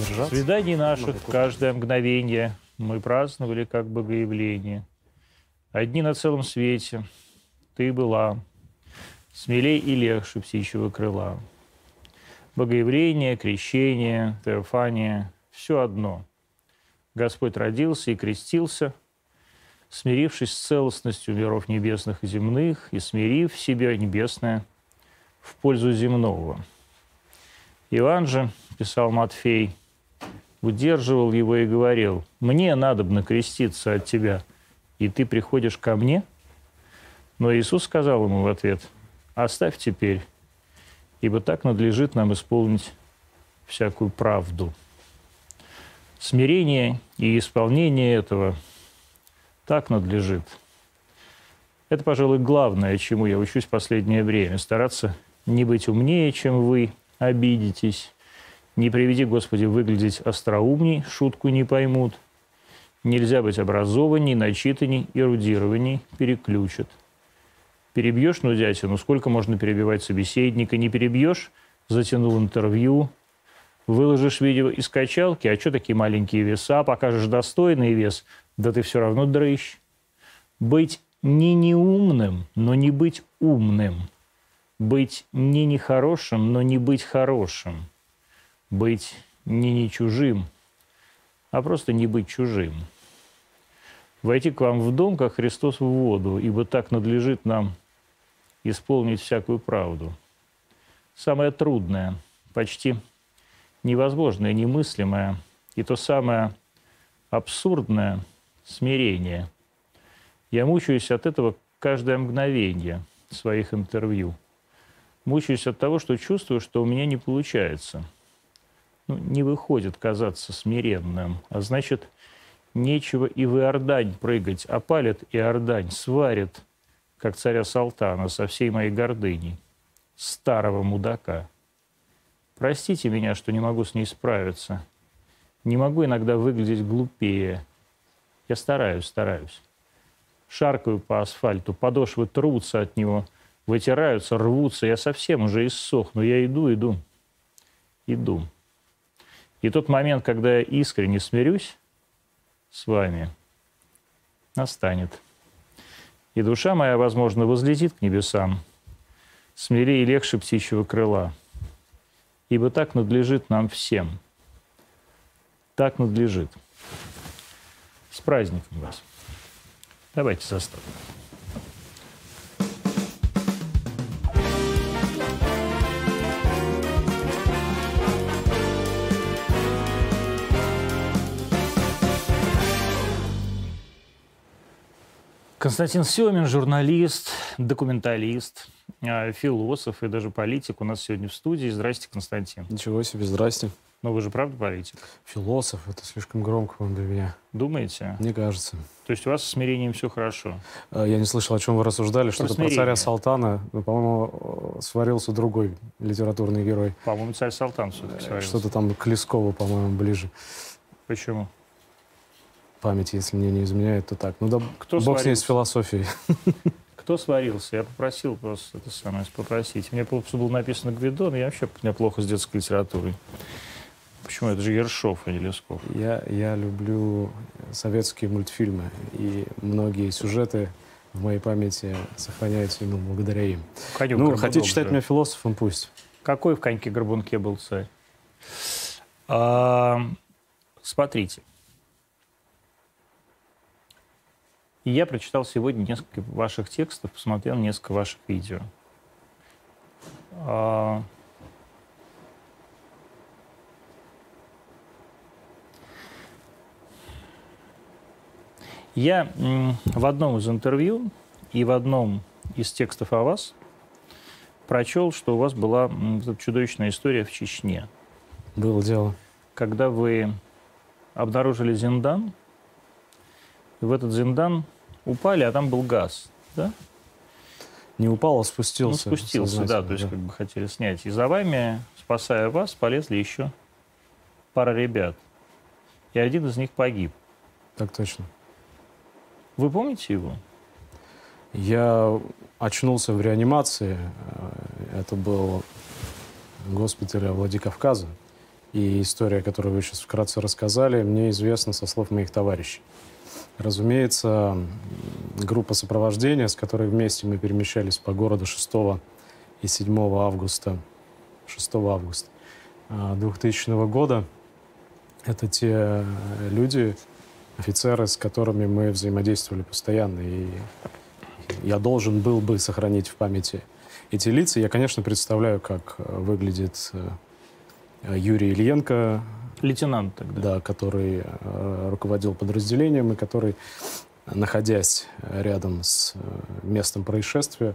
держаться. Свиданий наших Много каждое мгновение мы праздновали как богоявление. Одни на целом свете ты была, смелей и легче птичьего крыла. Богоявление, крещение, теофания – все одно. Господь родился и крестился, смирившись с целостностью миров небесных и земных и смирив себе небесное в пользу земного. Иоанн же, писал Матфей, удерживал его и говорил, «Мне надо креститься от тебя, и ты приходишь ко мне?» Но Иисус сказал ему в ответ, «Оставь теперь, ибо так надлежит нам исполнить всякую правду». Смирение и исполнение этого так надлежит. Это, пожалуй, главное, чему я учусь в последнее время. Стараться не быть умнее, чем вы, обидитесь. Не приведи, Господи, выглядеть остроумней, шутку не поймут. Нельзя быть образованней, начитанней, эрудированней, переключат. Перебьешь нудятину, сколько можно перебивать собеседника, не перебьешь, затянул интервью, выложишь видео из качалки, а что такие маленькие веса, покажешь достойный вес, да ты все равно дрыщ. Быть не неумным, но не быть умным. Быть не нехорошим, но не быть хорошим. Быть не не чужим, а просто не быть чужим. Войти к вам в дом, как Христос в воду, ибо так надлежит нам исполнить всякую правду. Самое трудное, почти невозможное, немыслимое и то самое абсурдное смирение. Я мучаюсь от этого каждое мгновение своих интервью. Мучаюсь от того, что чувствую, что у меня не получается. Ну, не выходит казаться смиренным, а значит, нечего и в Иордань прыгать, опалит Иордань, сварит, как царя Салтана, со всей моей гордыней, старого мудака. Простите меня, что не могу с ней справиться. Не могу иногда выглядеть глупее. Я стараюсь, стараюсь. Шаркаю по асфальту, подошвы трутся от него, вытираются, рвутся. Я совсем уже иссохну. Я иду, иду, иду. И тот момент, когда я искренне смирюсь с вами, настанет. И душа моя, возможно, возлетит к небесам, смелее и легче птичьего крыла – ибо так надлежит нам всем. Так надлежит. С праздником вас. Давайте заставим. Константин Семин, журналист, документалист, а, философ и даже политик у нас сегодня в студии. Здрасте, Константин. Ничего себе, здрасте. Но вы же правда политик? Философ, это слишком громко для меня. Думаете? Мне кажется. То есть у вас с смирением все хорошо? А, я не слышал, о чем вы рассуждали. Что-то про царя Салтана. Ну, по-моему, сварился другой литературный герой. По-моему, царь Салтан все-таки сварился. Что-то там к Лескову, по-моему, ближе. Почему? Память, если мне не изменяет, то так. Ну да, Кто бог сварился? с ней с философией. Кто сварился? Я попросил просто это самое попросить. Мне просто было написано Гвидон, я вообще у меня плохо с детской литературой. Почему? Это же Ершов, а не Лесков. Я, я люблю советские мультфильмы, и многие сюжеты в моей памяти сохраняются именно благодаря им. Конек ну, хотите считать меня философом, пусть. Какой в коньке-горбунке был царь? А, смотрите. И я прочитал сегодня несколько ваших текстов, посмотрел несколько ваших видео. А, я в одном из интервью и в одном из текстов о вас прочел, что у вас была чудовищная история в Чечне. Было дело. Когда вы обнаружили Зиндан, в этот зиндан упали, а там был газ, да? Не упал, а спустился. Ну, спустился, да, то есть да. как бы хотели снять. И за вами, спасая вас, полезли еще пара ребят. И один из них погиб. Так точно. Вы помните его? Я очнулся в реанимации. Это был госпиталь Владикавказа. И история, которую вы сейчас вкратце рассказали, мне известна со слов моих товарищей. Разумеется, группа сопровождения, с которой вместе мы перемещались по городу 6 и 7 августа, 6 августа 2000 а, года, это те люди, офицеры, с которыми мы взаимодействовали постоянно. И я должен был бы сохранить в памяти эти лица. Я, конечно, представляю, как выглядит э, Юрий Ильенко. Лейтенант тогда. Да, который э, руководил подразделением и который, находясь рядом с э, местом происшествия,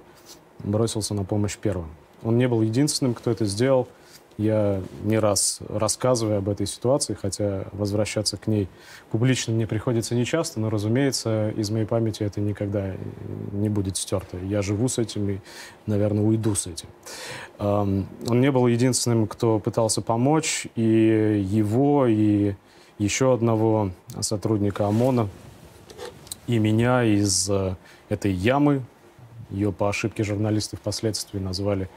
бросился на помощь первым. Он не был единственным, кто это сделал. Я не раз рассказываю об этой ситуации, хотя возвращаться к ней публично мне приходится нечасто, но, разумеется, из моей памяти это никогда не будет стерто. Я живу с этим и, наверное, уйду с этим. Он не был единственным, кто пытался помочь, и его, и еще одного сотрудника ОМОНа, и меня из э, этой ямы, ее по ошибке журналисты впоследствии назвали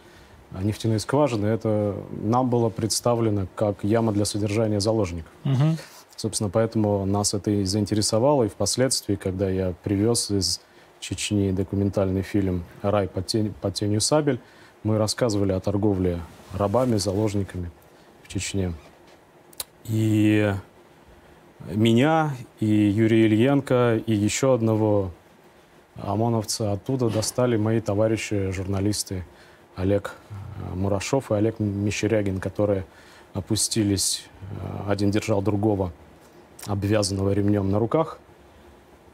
нефтяные скважины, это нам было представлено как яма для содержания заложников. Угу. Собственно, поэтому нас это и заинтересовало. И впоследствии, когда я привез из Чечни документальный фильм «Рай под, тень, под тенью сабель», мы рассказывали о торговле рабами, заложниками в Чечне. И меня, и Юрия Ильенко, и еще одного ОМОНовца оттуда достали мои товарищи, журналисты Олег э, Мурашов и Олег Мещерягин, которые опустились. Э, один держал другого, обвязанного ремнем на руках.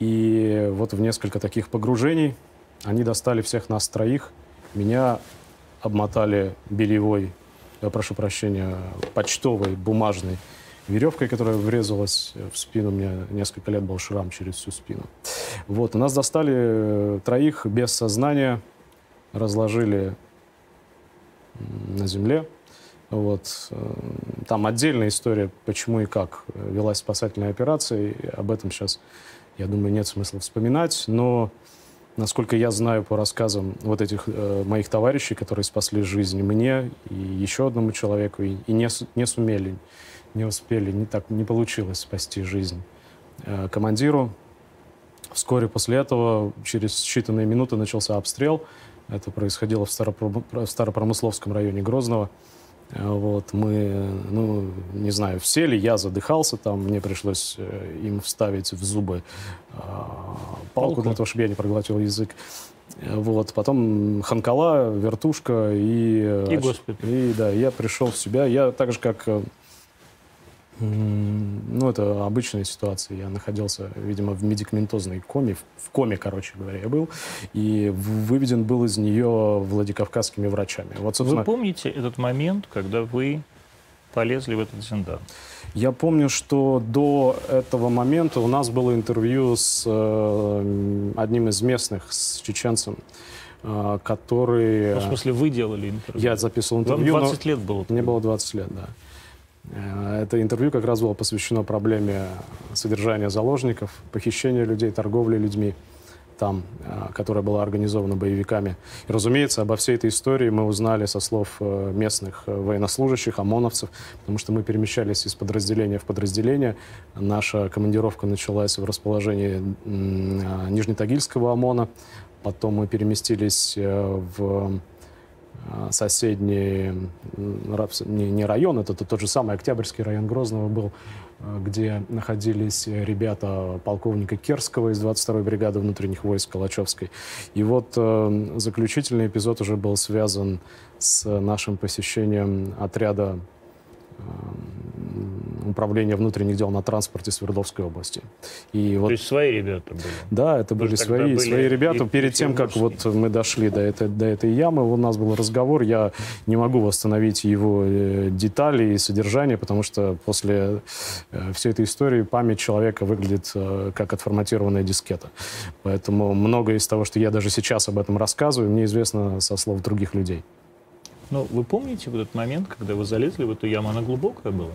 И вот в несколько таких погружений они достали всех нас троих. Меня обмотали бельевой, я прошу прощения, почтовой, бумажной веревкой, которая врезалась в спину. У меня несколько лет был шрам через всю спину. Вот, нас достали э, троих без сознания, разложили на земле. Вот. Э, там отдельная история, почему и как велась спасательная операция. И об этом сейчас, я думаю, нет смысла вспоминать. Но, насколько я знаю по рассказам вот этих э, моих товарищей, которые спасли жизнь мне и еще одному человеку, и, и не, не сумели, не успели, не так не получилось спасти жизнь э, командиру. Вскоре после этого, через считанные минуты, начался обстрел. Это происходило в, Старопром... в Старопромысловском районе Грозного. Э, вот, мы, ну, не знаю, все ли, я задыхался там, мне пришлось э, им вставить в зубы э, палку для того, чтобы я не проглотил язык. Э, вот, потом ханкала, вертушка и... И госпиталь. И, да, я пришел в себя. Я так же, как ну, это обычная ситуация. Я находился, видимо, в медикаментозной коме, в коме, короче говоря, я был, и выведен был из нее Владикавказскими врачами. Вот, собственно... Вы помните этот момент, когда вы полезли в этот зиндан? Я помню, что до этого момента у нас было интервью с э, одним из местных, с чеченцем, э, который... Ну, в смысле, вы делали интервью? Я записывал интервью. Вам 20 лет было? Мне было 20 лет, да. Э, это интервью как раз было посвящено проблеме содержания заложников, похищения людей, торговли людьми там, э, которая была организована боевиками. И, разумеется, обо всей этой истории мы узнали со слов э, местных военнослужащих, ОМОНовцев, потому что мы перемещались из подразделения в подразделение. Наша командировка началась в расположении Нижнетагильского ОМОНа, потом мы переместились в соседний не, район, это тот же самый Октябрьский район Грозного был, а, где находились ребята полковника Керского из 22-й бригады внутренних войск Калачевской. И вот э, заключительный эпизод уже был связан с нашим посещением отряда управления внутренних дел на транспорте Свердловской области. И вот, То есть свои ребята были? Да, это были свои, были свои ребята. Перед тем, как вот мы дошли до этой, до этой ямы, у нас был разговор, я не могу восстановить его э, детали и содержание, потому что после э, всей этой истории память человека выглядит э, как отформатированная дискета. Поэтому многое из того, что я даже сейчас об этом рассказываю, мне известно со слов других людей. Но вы помните вот этот момент, когда вы залезли в эту яму, она глубокая была?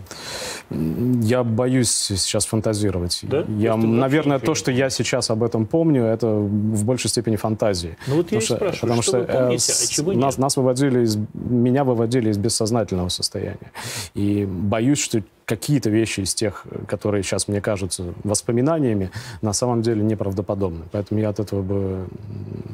Я боюсь сейчас фантазировать. Да? Я, То наверное, то, что я сейчас об этом помню, это в большей степени фантазии. Ну вот я Потому что- спрашиваю, потому что, что, вы помните, э, а чего нас, нет? нас выводили из, меня выводили из бессознательного состояния. И боюсь, что какие-то вещи из тех, которые сейчас мне кажутся воспоминаниями, на самом деле неправдоподобны. Поэтому я от этого бы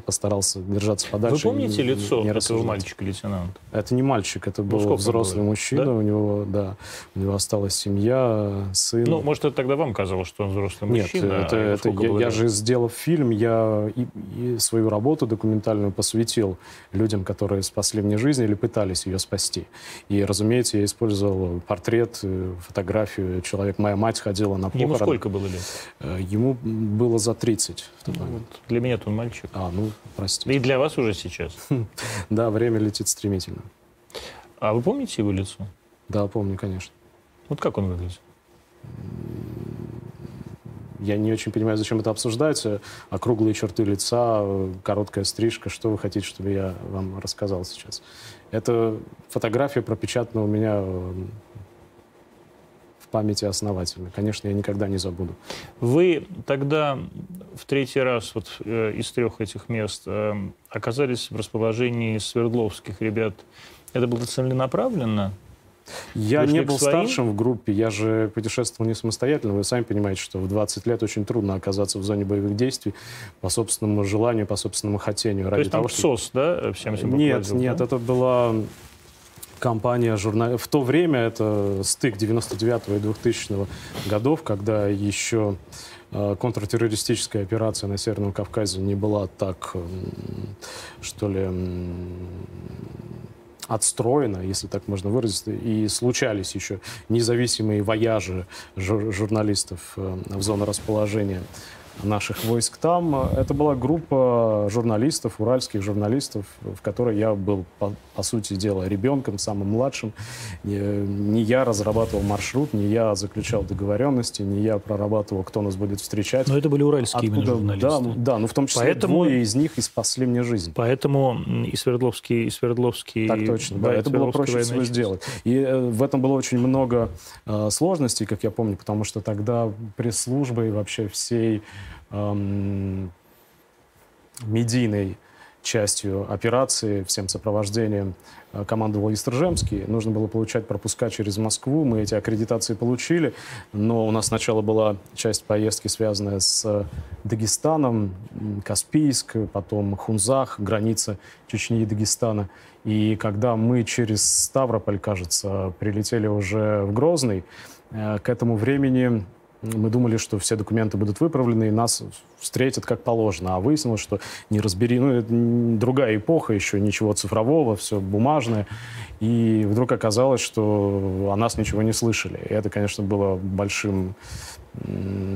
постарался держаться Вы подальше. и помните не- лицо не этого мальчика-лейтенанта? Это не мальчик, это был сколько взрослый было? мужчина. Да? У него, да, у него осталась семья, сын. Ну, может, это тогда вам казалось, что он взрослый Нет, мужчина? это, а это я, было я же сделав фильм, я и, и свою работу документальную посвятил людям, которые спасли мне жизнь или пытались ее спасти. И, разумеется, я использовал портрет, э, фотографию человека. Моя мать ходила на похороны. Ему сколько было лет? Э, Ему было за 30 в тот Ну, момент. вот для меня он мальчик. А, ну, простите. И для вас уже сейчас. Да, время летит стремительно. А вы помните его лицо? Да, помню, конечно. Вот как он выглядит? Я не очень понимаю, зачем это обсуждается. Округлые черты лица, короткая стрижка. Что вы хотите, чтобы я вам рассказал сейчас? Это фотография пропечатана у меня э, в памяти основательно. Конечно, я никогда не забуду. Вы тогда в третий раз вот э, из трех этих мест э, оказались в расположении Свердловских ребят. Это было целенаправленно? Я не был своим? старшим в группе, я же путешествовал не самостоятельно. Вы сами понимаете, что в 20 лет очень трудно оказаться в зоне боевых действий по собственному желанию, по собственному хотению. То Ради есть там того, чтобы- СОС, да, всем этим Нет, нет, да? это была компания журнал. В то время это стык 99 и 2000 годов, когда еще э, контртеррористическая операция на Северном Кавказе не была так, что ли, отстроена, если так можно выразиться, и случались еще независимые вояжи жур- журналистов э, в зону расположения наших войск там. Это была группа журналистов, уральских журналистов, в которой я был, по, по сути дела, ребенком, самым младшим. Не, я разрабатывал маршрут, не я заключал договоренности, не я прорабатывал, кто нас будет встречать. Но это были уральские именно журналисты. Да, да, ну в том числе Поэтому- двое из них и спасли мне жизнь. Поэтому и Свердловский, и Свердловский... Так точно, да, и это было проще всего сделать. И э, в этом было очень много э, сложностей, как я помню, потому что тогда пресс-службой вообще всей эм, медийной частью операции, всем сопровождением э, командовал Истржемский. Нужно было получать пропуска через Москву. Мы эти аккредитации получили, но у нас сначала была часть поездки, связанная с э, Дагестаном, Каспийск, потом Хунзах, граница Чечни и Дагестана. И когда мы через Ставрополь, кажется, прилетели уже в Грозный, э, к этому времени мы думали, что все документы будут выправлены, и нас встретят как положено. А выяснилось, что не разбери... Ну, это другая эпоха, еще ничего цифрового, все бумажное. И вдруг оказалось, что о нас ничего не слышали. И это, конечно, было большим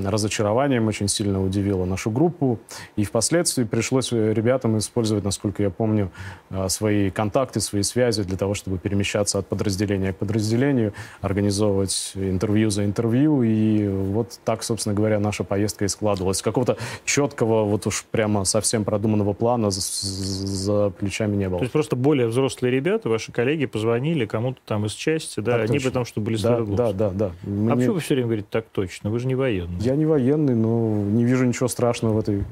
разочарованием, очень сильно удивило нашу группу. И впоследствии пришлось э, ребятам использовать, насколько я помню, э, свои контакты, свои связи для того, чтобы перемещаться от подразделения к подразделению, организовывать интервью за интервью. И вот так, собственно говоря, наша поездка и складывалась. Какого-то четкого, вот уж прямо совсем продуманного плана за, за плечами не было. То есть просто более взрослые ребята, ваши коллеги, позвонили кому-то там из части, да, Так не точно. потому, что были Да, да, да, да. А Мне- почему вы все время говорите так точно? Вы же не военный. Я не военный, но не вижу ничего страшного в этой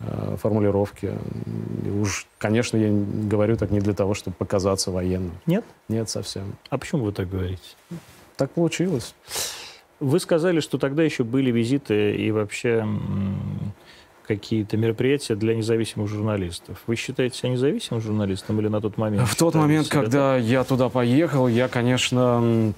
э, формулировке. И Уж, конечно, я говорю так не для того, чтобы показаться военным. Нет? Нет, совсем. А почему вы так говорите? Так получилось. Вы сказали, что тогда еще были визиты и вообще какие-то мероприятия для независимых журналистов. Вы считаете себя независимым журналистом или на тот момент? В тот момент, себя когда я туда поехал, я, конечно,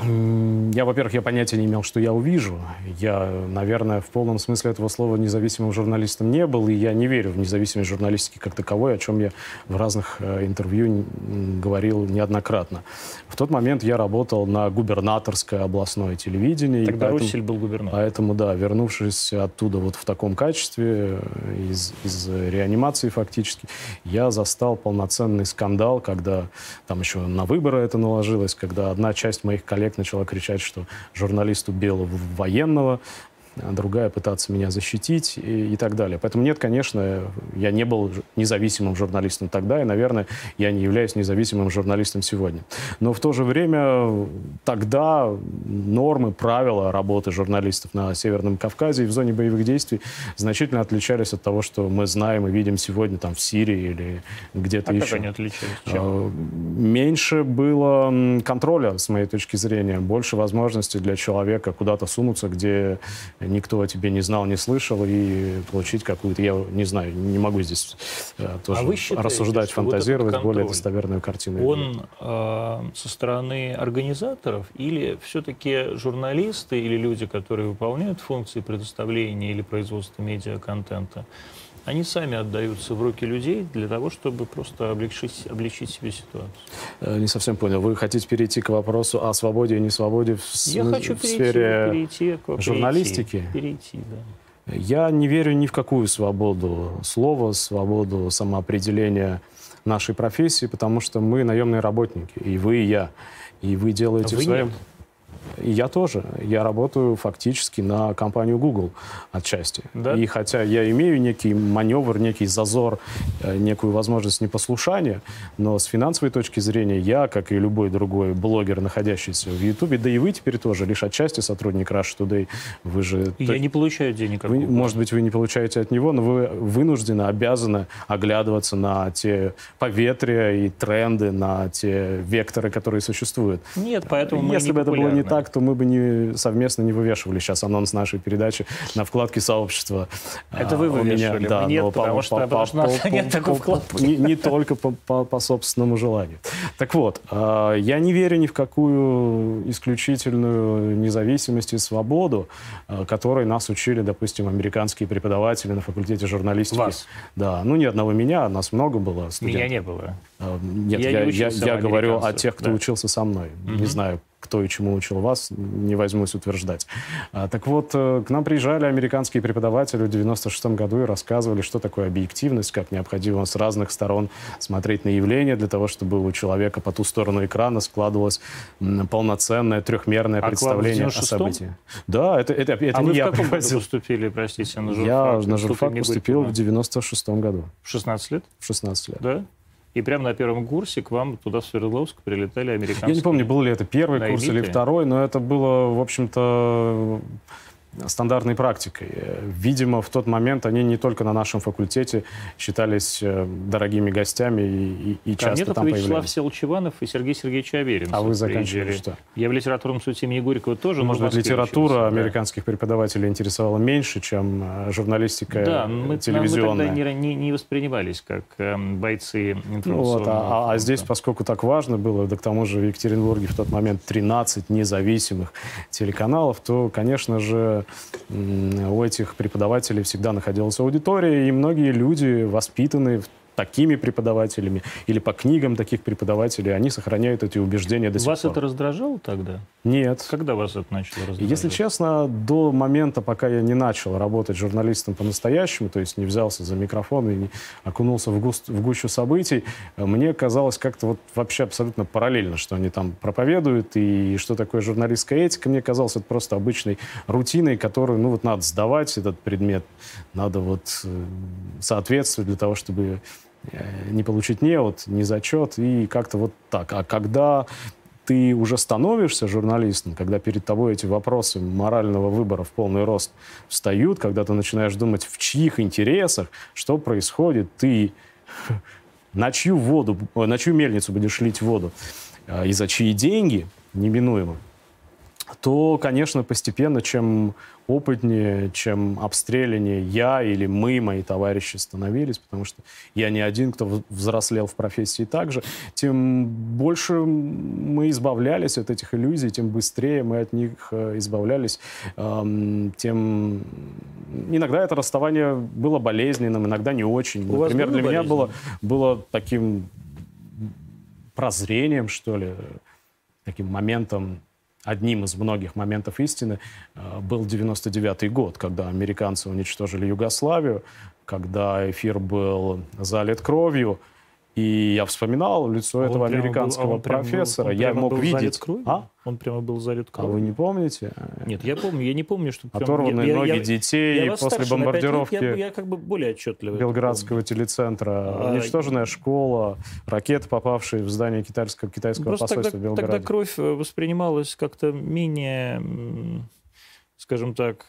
я, во-первых, я понятия не имел, что я увижу. Я, наверное, в полном смысле этого слова независимым журналистом не был, и я не верю в независимость журналистики как таковой, о чем я в разных э, интервью говорил неоднократно. В тот момент я работал на губернаторское областное телевидение. Тогда поэтому- Русель был губернатором. Поэтому, да, вернувшись оттуда вот в таком качестве, из, из реанимации фактически, я застал полноценный скандал, когда там еще на выборы это наложилось, когда одна часть моих коллег начала кричать, что журналист убил в- военного, другая пытаться меня защитить и, и так далее. Поэтому нет, конечно, я не был независимым журналистом тогда, и, наверное, я не являюсь независимым журналистом сегодня. Но в то же время тогда нормы, правила работы журналистов на Северном Кавказе и в зоне боевых действий значительно отличались от того, что мы знаем и видим сегодня там в Сирии или где-то а еще. Как они отличались? Чем? А, меньше было контроля, с моей точки зрения, больше возможностей для человека куда-то сунуться, где никто о тебе не знал, не слышал, и получить какую-то, я не знаю, не могу здесь э, тоже а вы считаете, рассуждать, фантазировать вот более достоверную картину. Он э, со стороны организаторов или все-таки журналисты или люди, которые выполняют функции предоставления или производства медиаконтента, они сами отдаются в руки людей для того, чтобы просто облегчить, облегчить себе ситуацию. Э, не совсем понял. Вы хотите перейти к вопросу о свободе и несвободе в, Я в, хочу в перейти, сфере перейти, к, журналистики? Перейти, перейти, да. Я не верю ни в какую свободу слова, свободу самоопределения нашей профессии, потому что мы наемные работники, и вы, и я. И вы делаете а вы в своем... Нет. И я тоже. Я работаю фактически на компанию Google отчасти. Да? И хотя я имею некий маневр, некий зазор, э, некую возможность непослушания, но с финансовой точки зрения я, как и любой другой блогер, находящийся в YouTube, да и вы теперь тоже, лишь отчасти сотрудник Rush Today, вы же... Я не получаю денег вы, Может быть, вы не получаете от него, но вы вынуждены, обязаны оглядываться на те поветрия и тренды, на те векторы, которые существуют. Нет, поэтому Если бы это было не так, то мы бы не, совместно не вывешивали сейчас анонс нашей передачи на вкладке сообщества. Это вы вывешивали, меня, да, нет, но потому, по, что, по, потому что по, по, нет такой вкладки. Не, не только по, по, по собственному желанию. Так вот, э, я не верю ни в какую исключительную независимость и свободу, э, которой нас учили, допустим, американские преподаватели на факультете журналистики. Вас? Да, ну ни одного меня, нас много было. Студентов. Меня не было. Нет, я, я, я, я говорю о тех, кто да. учился со мной. Угу. Не знаю, кто и чему учил вас, не возьмусь утверждать. А, так вот, э, к нам приезжали американские преподаватели в 96 году и рассказывали, что такое объективность, как необходимо с разных сторон смотреть на явление для того, чтобы у человека по ту сторону экрана складывалось полноценное трехмерное а представление о событии. Да, это, это, это а не вы я в каком году поступили, простите, на журфак? Я на журфак поступил в 96 году. В 16 лет? В 16 лет. Да? И прямо на первом курсе к вам туда, в Свердловск, прилетали американцы. Я не помню, был ли это первый курс или второй, но это было, в общем-то, стандартной практикой. Видимо, в тот момент они не только на нашем факультете считались э, дорогими гостями и, и, и часто там появлялись. Вячеслав Селчеванов и Сергей Сергеевич Аверин. А вы заканчивали что? Я в литературном суде имени Горького тоже. Может быть, литература учился, американских да. преподавателей интересовала меньше, чем э, журналистика да, мы, телевизионная. мы тогда не, не, не воспринимались как э, бойцы ну, вот, а, а здесь, поскольку так важно было, да к тому же в Екатеринбурге в тот момент 13 независимых телеканалов, то, конечно же, у этих преподавателей всегда находилась аудитория, и многие люди, воспитанные в такими преподавателями или по книгам таких преподавателей, они сохраняют эти убеждения до сих вас пор. Вас это раздражало тогда? Нет. Когда вас это начало раздражать? Если честно, до момента, пока я не начал работать журналистом по-настоящему, то есть не взялся за микрофон и не окунулся в, густ, в гущу событий, мне казалось как-то вот вообще абсолютно параллельно, что они там проповедуют и что такое журналистская этика. Мне казалось это просто обычной рутиной, которую, ну вот надо сдавать этот предмет, надо вот э, соответствовать для того, чтобы не получить неот, не зачет, и как-то вот так. А когда ты уже становишься журналистом, когда перед тобой эти вопросы морального выбора в полный рост встают, когда ты начинаешь думать, в чьих интересах, что происходит, ты на чью воду, на чью мельницу будешь лить воду, а, и за чьи деньги, неминуемо, то, конечно, постепенно, чем опытнее, чем обстреляннее я или мы, мои товарищи, становились, потому что я не один, кто взрослел в профессии также, тем больше мы избавлялись от этих иллюзий, тем быстрее мы от них э, избавлялись, тем... Иногда это расставание было болезненным, иногда не очень. У Например, для меня было, было таким прозрением, что ли, таким моментом одним из многих моментов истины э, был 99 год, когда американцы уничтожили Югославию, когда эфир был залит кровью, И я вспоминал лицо А этого прямо был- американского а был- профессора. он я мог был видеть. кровью? А? Он прямо был залит А кровью. вы не помните? Нет, я помню, я не помню, что... прям- Оторванные я- ноги я- детей я после старше лет, бомбардировки Я, я как бы более отчетливо Белградского телецентра, А, уничтоженная школа, ракеты, попавшие в здание китайского, китайского Просто посольства тогда, в Белграде. тогда кровь э, воспринималась как-то менее, скажем так,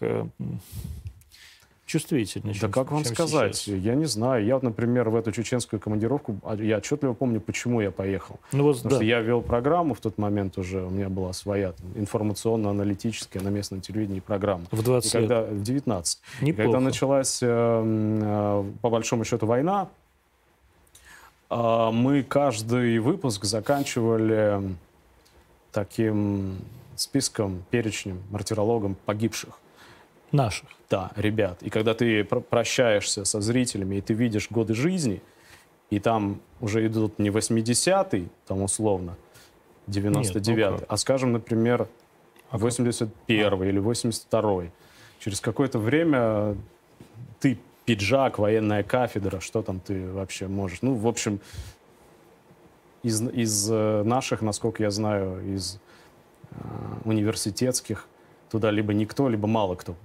м, чувствительно. Да чем- как вам чем сказать? сейчас. Я не знаю. Я, например, в эту чеченскую командировку, а, я отчетливо помню, почему я поехал. Ну вот, Потому да. что я вел программу в тот момент уже, у меня была своя информационно-аналитическая на местном телевидении программа. в И 20 лет. когда в 19. И Неплохо. Когда началась, э, э, по большому счету, война, э, мы каждый выпуск заканчивали таким списком, перечнем, мартирологом погибших. Наших. Да, ребят. И когда ты про- прощаешься со зрителями, и ты видишь годы жизни, и там уже идут не 80-й, там условно, 99-й, Нет, ну а, скажем, например, А как? 81-й или 82-й. Через какое-то время ты пиджак, военная кафедра, что там ты вообще можешь? Ну, в общем, из, из э, наших, насколько я знаю, из э, университетских туда либо никто, либо мало кто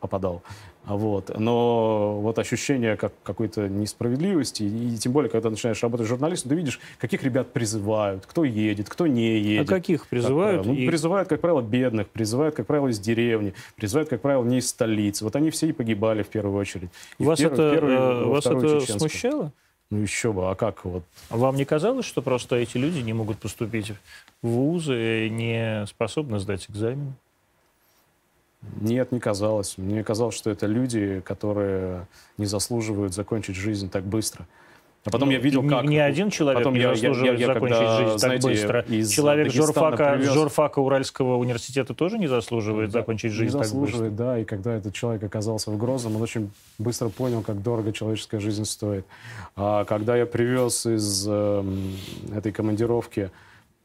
попадал. А Вот. Но вот ощущение как какой-то несправедливости, и, тем более, когда начинаешь работать журналистом, ты видишь, каких ребят призывают, кто едет, кто не А едет. каких Как призывают? правило. Ну, И- Призывают, как правило, бедных, призывают, как правило, из деревни, призывают, как правило, не из столицы. Вот они все и погибали в первую очередь. И Вас первую- это, первую, э, вас это чеченскую. смущало? Ну еще бы, а как вот? А Вам не казалось, что просто эти люди не могут поступить в вузы, не способны сдать экзамен? Нет, не казалось. Мне казалось, что это люди, которые не заслуживают закончить жизнь так быстро. А потом Ну, я видел, как... Ни один человек потом не я- я- заслуживает я- я закончить когда, жизнь знаете, так быстро. из Человек Дагестана журфака, привез- журфака Уральского университета тоже не заслуживает Да, закончить не жизнь так быстро. заслуживает, да. И когда этот человек оказался в Грозном, он очень быстро понял, как дорого человеческая жизнь стоит. А когда я привез из эм, этой командировки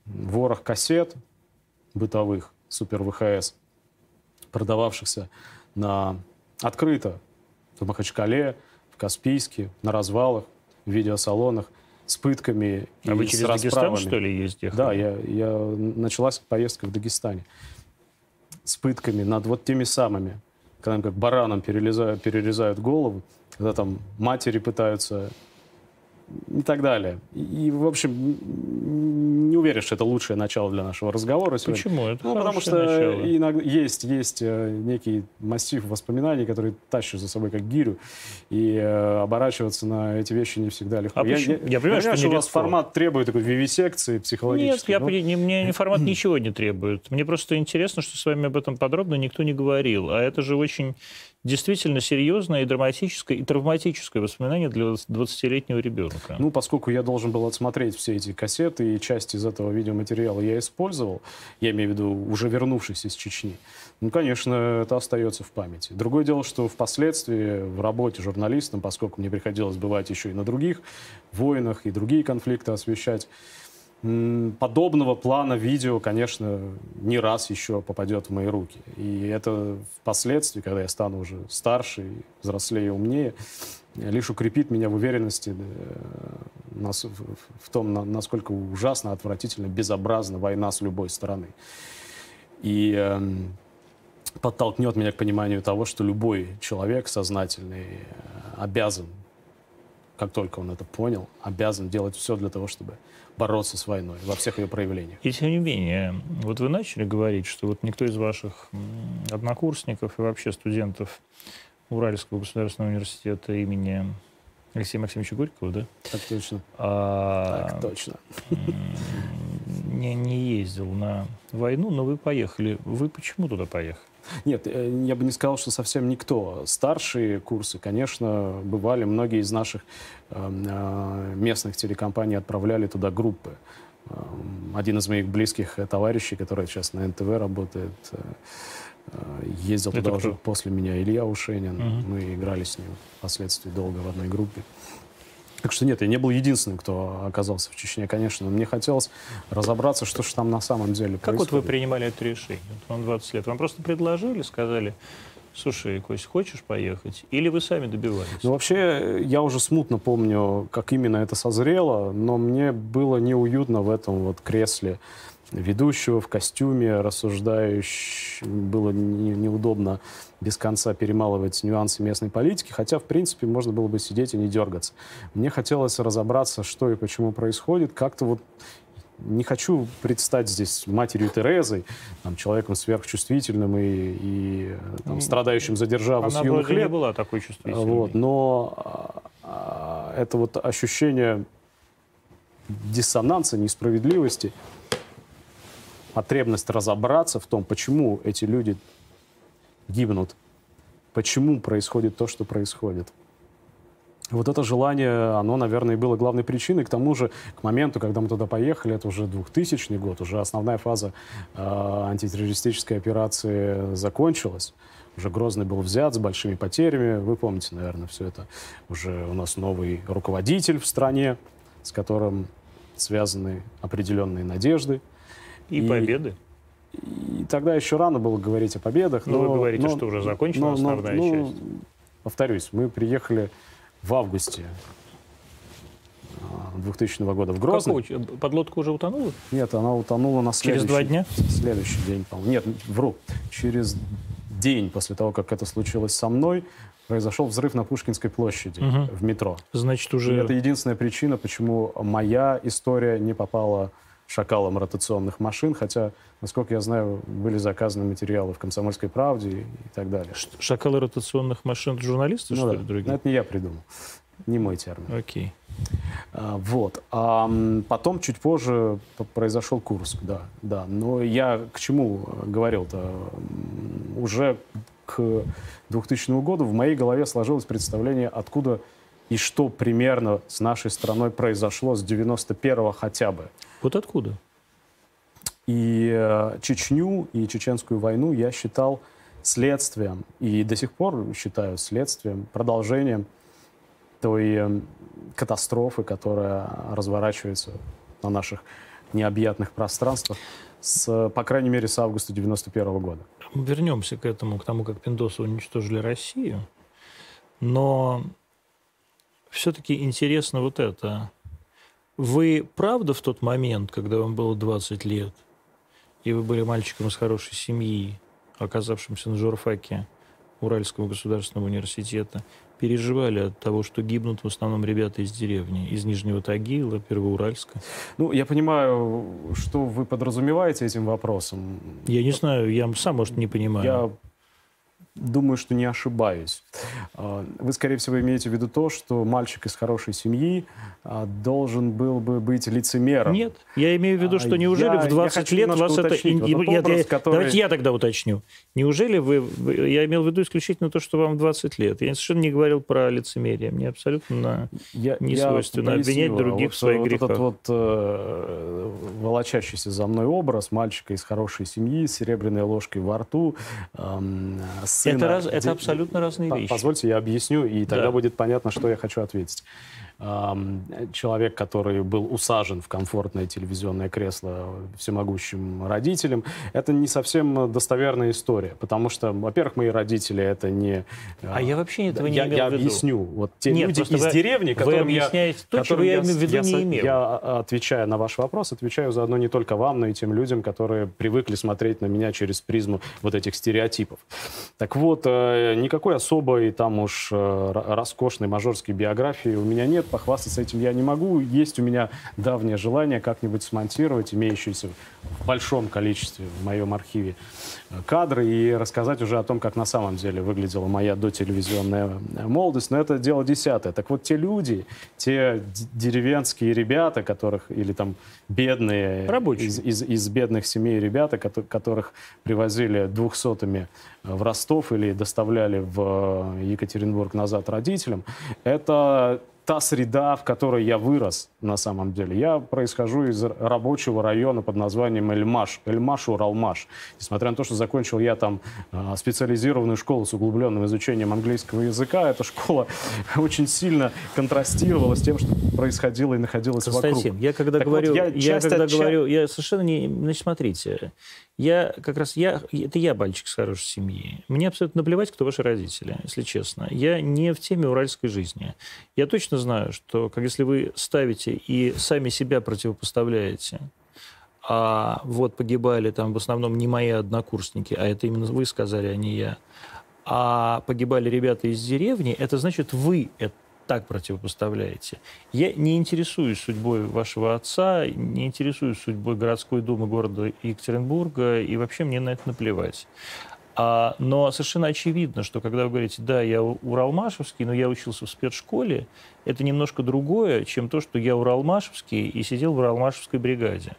ворох кассет бытовых, супер ВХС, продававшихся на открыто в Махачкале, в Каспийске, на развалах, в видеосалонах, с пытками и А вы с через Дагестан, расправами. что ли, ездили? Да, я, я началась поездка в Дагестане с пытками над вот теми самыми, когда им как баранам перелезают, перерезают голову, когда там матери пытаются и так далее. И, в общем, не уверен, что это лучшее начало для нашего разговора сегодня. Почему? Это Ну, потому что начало. иногда есть, есть э, некий массив воспоминаний, которые тащишь за собой как гирю, и э, оборачиваться на эти вещи не всегда легко. А почему? Я понимаю, что у вас формат требует такой вивисекции Нет, психологической. я, но- пони- не- мне формат ничего не требует. Мне просто интересно, что с вами об этом подробно никто не говорил. А это же очень действительно серьезное и драматическое, и травматическое воспоминание для 20-летнего ребенка. Ну, поскольку я должен был отсмотреть все эти кассеты и часть из этого видеоматериала я использовал, я имею в виду уже вернувшись из Чечни, ну, конечно, это остается в памяти. Другое дело, что впоследствии в работе журналистом, поскольку мне приходилось бывать еще и на других войнах и другие конфликты освещать, подобного плана видео, конечно, не раз еще попадет в мои руки. И это впоследствии, когда я стану уже старше, взрослее умнее, лишь укрепит меня в уверенности э, в, том, на- насколько ужасно, отвратительно, безобразна война с любой стороны. И эм, подтолкнет меня к пониманию того, что любой человек сознательный э, обязан, как только он это понял, обязан делать все для того, чтобы бороться с войной во всех ее проявлениях. И тем не менее, вот вы начали говорить, что вот никто из ваших однокурсников и вообще студентов Уральского государственного университета имени Алексея Максимовича Горького, да? Так точно. а, Так точно. не, не ездил на войну, но вы поехали. Вы почему туда поехали? Нет, э, я бы не сказал, что совсем никто. Старшие курсы, конечно, бывали. Многие из наших э, э, местных телекомпаний отправляли туда группы. Эм, Один из моих близких товарищей, который сейчас на НТВ работает, э, ездил Это туда кто? уже после меня, Илья Ушенин. Мгм. Мы играли с ним впоследствии долго в одной группе. Так что нет, я не был единственным, кто оказался в Чечне, конечно. Но мне хотелось разобраться, что же там на самом деле Как вот вы происходит. принимали это решение? Вот Вам 20 лет. Вам просто предложили, сказали, Слушай, Кость, хочешь поехать? Или вы сами добивались? Ну, вообще, я уже смутно помню, как именно это созрело, но мне было неуютно в этом вот кресле ведущего в костюме, рассуждающего. Было не, неудобно без конца перемалывать нюансы местной политики, хотя, в принципе, можно было бы сидеть и не дергаться. Мне хотелось разобраться, что и почему происходит, как-то вот не хочу предстать здесь матерью Терезой, там, человеком сверхчувствительным и, и там, страдающим за державу Она с юных лет. была такой чувствительной. Вот, но а, а, это вот ощущение диссонанса, несправедливости, потребность разобраться в том, почему эти люди гибнут, почему происходит то, что происходит. Вот это желание, оно, наверное, и было главной причиной. К тому же, к моменту, когда мы туда поехали, это уже 2000 год, уже основная фаза э, антитеррористической операции закончилась. Уже Грозный был взят с большими потерями. Вы помните, наверное, все это. Уже у нас новый руководитель в стране, с которым связаны определенные надежды. И, И- победы. И тогда еще рано было говорить о победах. Ну, но, вы говорите, но- что уже закончена основная ну, часть. Повторюсь, мы приехали в августе а, 2000 года в Грозный. Какого Подлодка уже утонула? Нет, она утонула на Через следующий, два дня? следующий день, по-моему. Нет, вру. Через день после того, как это случилось со мной, произошел взрыв на Пушкинской площади Мгм. в метро. Значит, И уже... это единственная причина, почему моя история не попала шакалом ротационных машин, хотя, насколько я знаю, были заказаны материалы в «Комсомольской правде» и, так далее. Шакалы ротационных машин журналисты, Ну что да, ли, другие? это не я придумал, не мой термин. Окей. А, вот. А, потом, чуть позже, произошел Курск, да, да. Но я к чему говорил-то? Уже к 2000 году в моей голове сложилось представление, откуда и что примерно с нашей страной произошло с 91-го хотя бы. Вот откуда? И э, Чечню и Чеченскую войну я считал следствием, и до сих пор считаю следствием, продолжением той э, катастрофы, которая разворачивается на наших необъятных пространствах, с, по крайней мере, с августа 91 года. Мы вернемся к этому, к тому, как пиндосы уничтожили Россию. Но все-таки интересно вот это. Вы правда в тот момент, когда вам было 20 лет, и вы были мальчиком из хорошей семьи, оказавшимся на журфаке Уральского государственного университета, переживали от того, что гибнут в основном ребята из деревни, из Нижнего Тагила, Первоуральска? Ну, я понимаю, что вы подразумеваете этим вопросом. Я не знаю, я сам, может, не понимаю. Я думаю, что не ошибаюсь. А, Вы, скорее всего, имеете в виду то, что мальчик из хорошей семьи а, должен был бы быть лицемером. Нет, я имею в виду, что А, неужели я- в я 20 хочу лет вас это... Вот я- образ, я- который- Давайте я тогда уточню. Неужели вы, Я имел в виду исключительно то, что вам 20 лет. Я совершенно не говорил про лицемерие. Мне абсолютно... Я, Не я свойственно поясню. обвинять других вот, в своих вот грехах. этот вот э, волочащийся за мной образ мальчика из хорошей семьи с серебряной ложкой во рту, эм, сына... Это, раз- это абсолютно разные вещи. Позвольте, я объясню, и тогда Да. будет понятно, что я хочу ответить. Человек, который был усажен в комфортное телевизионное кресло всемогущим родителем, это не совсем достоверная история, потому что, во-первых, мои родители это не... А я вообще этого не я, имел я в виду. объясню. Вот те Нет, люди из вы- деревни, вы которым я... объясняете то, которым я имею в виду я, не имел. Я, а, отвечая на ваш вопрос, отвечаю заодно не только вам, но и тем людям, которые привыкли смотреть на меня через призму вот этих стереотипов. Так вот, э, никакой особой там уж э, роскошной мажорской биографии у меня нет, похвастаться этим я не могу. Есть у меня давнее желание как-нибудь смонтировать имеющиеся в большом количестве в моем архиве э, кадры и рассказать уже о том, как на самом деле выглядела моя дотелевизионная э, молодость. Но это дело десятое. Так вот, те люди, те деревенские ребята, которых, или там бедные, Рабочие. из, из, из бедных семей ребята, кото- которых привозили двухсотыми э, в Ростов или доставляли в Екатеринбург назад родителям, это та среда, в которой я вырос на самом деле. Я происхожу из рабочего района под названием Эльмаш. Эльмаш, Уралмаш. Несмотря на то, что закончил я там а, специализированную школу с углубленным изучением английского языка, эта школа очень сильно контрастировала с тем, что происходило и находилось Константин, вокруг. я когда так говорю, вот я, я когда говорю, я совершенно не, значит, смотрите, я как раз, я, это я мальчик с хорошей семьи. Мне абсолютно наплевать, кто ваши родители, если честно. Я не в теме уральской жизни. Я точно знаю, что как если вы ставите и сами себя противопоставляете, а вот погибали там в основном не мои однокурсники, а это именно вы сказали, а не я, а погибали ребята из деревни, это значит, вы это так противопоставляете. Я не интересуюсь судьбой вашего отца, не интересуюсь судьбой городской думы города Екатеринбурга, и вообще мне на это наплевать. А, но совершенно очевидно, что когда вы говорите, да, я уралмашевский, но я учился в спецшколе, это немножко другое, чем то, что я уралмашевский и сидел в уралмашевской бригаде.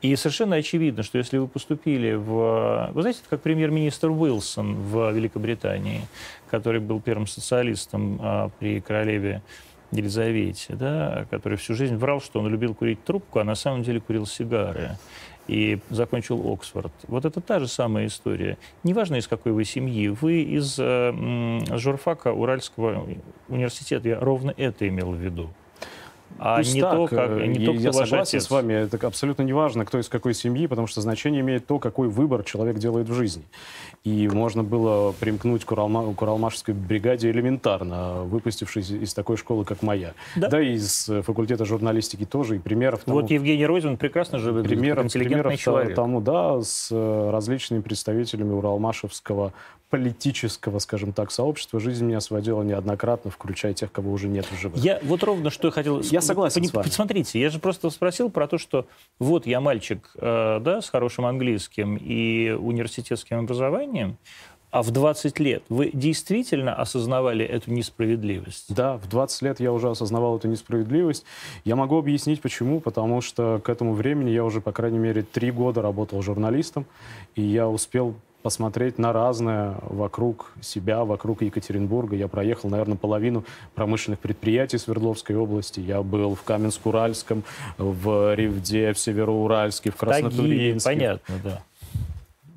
И совершенно очевидно, что если вы поступили в... Вы знаете, как премьер-министр Уилсон в Великобритании, который был первым социалистом а, при королеве Елизавете, да, который всю жизнь врал, что он любил курить трубку, а на самом деле курил сигары и закончил Оксфорд. Вот это та же самая история. Неважно, из какой вы семьи, вы из э, журфака Уральского университета, я ровно это имел в виду а Пусть не так. то, как не я, то, кто я согласен отец. с вами. Это абсолютно не важно, кто из какой семьи, потому что значение имеет то, какой выбор человек делает в жизни. И можно было примкнуть к, Уралма, Уралмашской бригаде элементарно, выпустившись из такой школы, как моя. Да, да и из факультета журналистики тоже. И примеров тому, Вот Евгений Розин прекрасно же выглядит, примеров, интеллигентный примеров человек. тому, да, с э, различными представителями Уралмашевского политического, скажем так, сообщества жизнь меня сводила неоднократно, включая тех, кого уже нет в живых. Я вот ровно что я хотел... Я согласен с вами. Посмотрите, я же просто спросил про то, что вот я мальчик, э, да, с хорошим английским и университетским образованием, а в 20 лет вы действительно осознавали эту несправедливость? Да, в 20 лет я уже осознавал эту несправедливость. Я могу объяснить, почему. Потому что к этому времени я уже, по крайней мере, три года работал журналистом, и я успел посмотреть на разное вокруг себя, вокруг Екатеринбурга. Я проехал, наверное, половину промышленных предприятий Свердловской области. Я был в Каменск-Уральском, в Ревде, в Североуральске, в Краснотурьинске. понятно, да.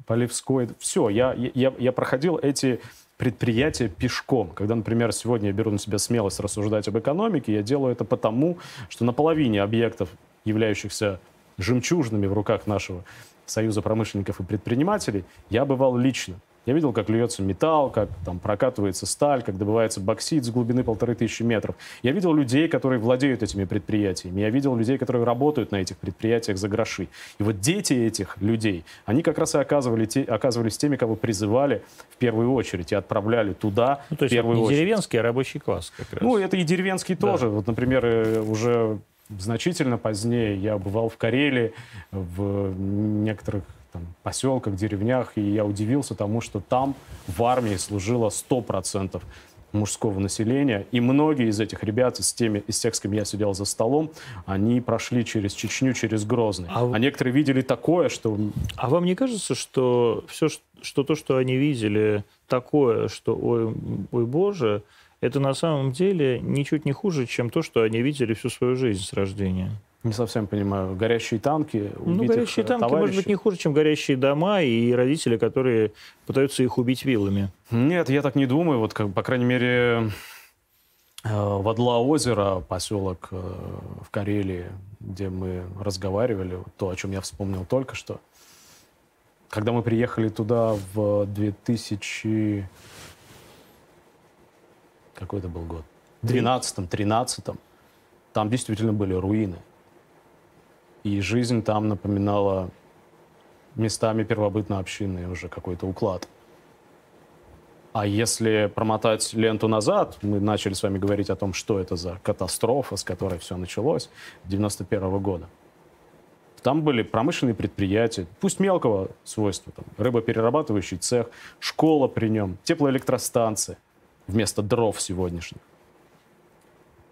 Полевской. Все, я, я, я проходил эти предприятия пешком. Когда, например, сегодня я беру на себя смелость рассуждать об экономике, я делаю это потому, что на половине объектов, являющихся жемчужными в руках нашего Союза промышленников и предпринимателей, я бывал лично. Я видел, как льется металл, как там прокатывается сталь, как добывается боксит с глубины полторы тысячи метров. Я видел людей, которые владеют этими предприятиями. Я видел людей, которые работают на этих предприятиях за гроши. И вот дети этих людей, они как раз и оказывали те, оказывались теми, кого призывали в первую очередь и отправляли туда ну, то есть в первую не очередь. деревенский, а рабочий класс как раз. Ну, это и деревенский да. тоже. Вот, например, э, уже Значительно позднее я бывал в Карелии, в некоторых там, поселках, деревнях, и я удивился тому, что там в армии служило 100% мужского населения. И многие из этих ребят, из, теми, из тех, с кем я сидел за столом, они прошли через Чечню, через Грозный. А, а некоторые видели такое, что... А вам не кажется, что все, что то, что они видели, такое, что, ой, ой боже, это на самом деле ничуть не хуже, чем то, что они видели всю свою жизнь с рождения. Не совсем понимаю. Горящие танки, Ну, горящие танки, товарищей. может быть, не хуже, чем горящие дома и родители, которые пытаются их убить вилами. Нет, я так не думаю. Вот, как, по крайней мере, э, Вадла озеро, поселок э, в Карелии, где мы разговаривали, то, о чем я вспомнил только что. Когда мы приехали туда в 2000 какой это был год? В 12-м, 13-м. Там действительно были руины. И жизнь там напоминала местами первобытно-общинный уже какой-то уклад. А если промотать ленту назад, мы начали с вами говорить о том, что это за катастрофа, с которой все началось, 91 -го года. Там были промышленные предприятия, пусть мелкого свойства, там, рыбоперерабатывающий цех, школа при нем, теплоэлектростанция вместо дров сегодняшних.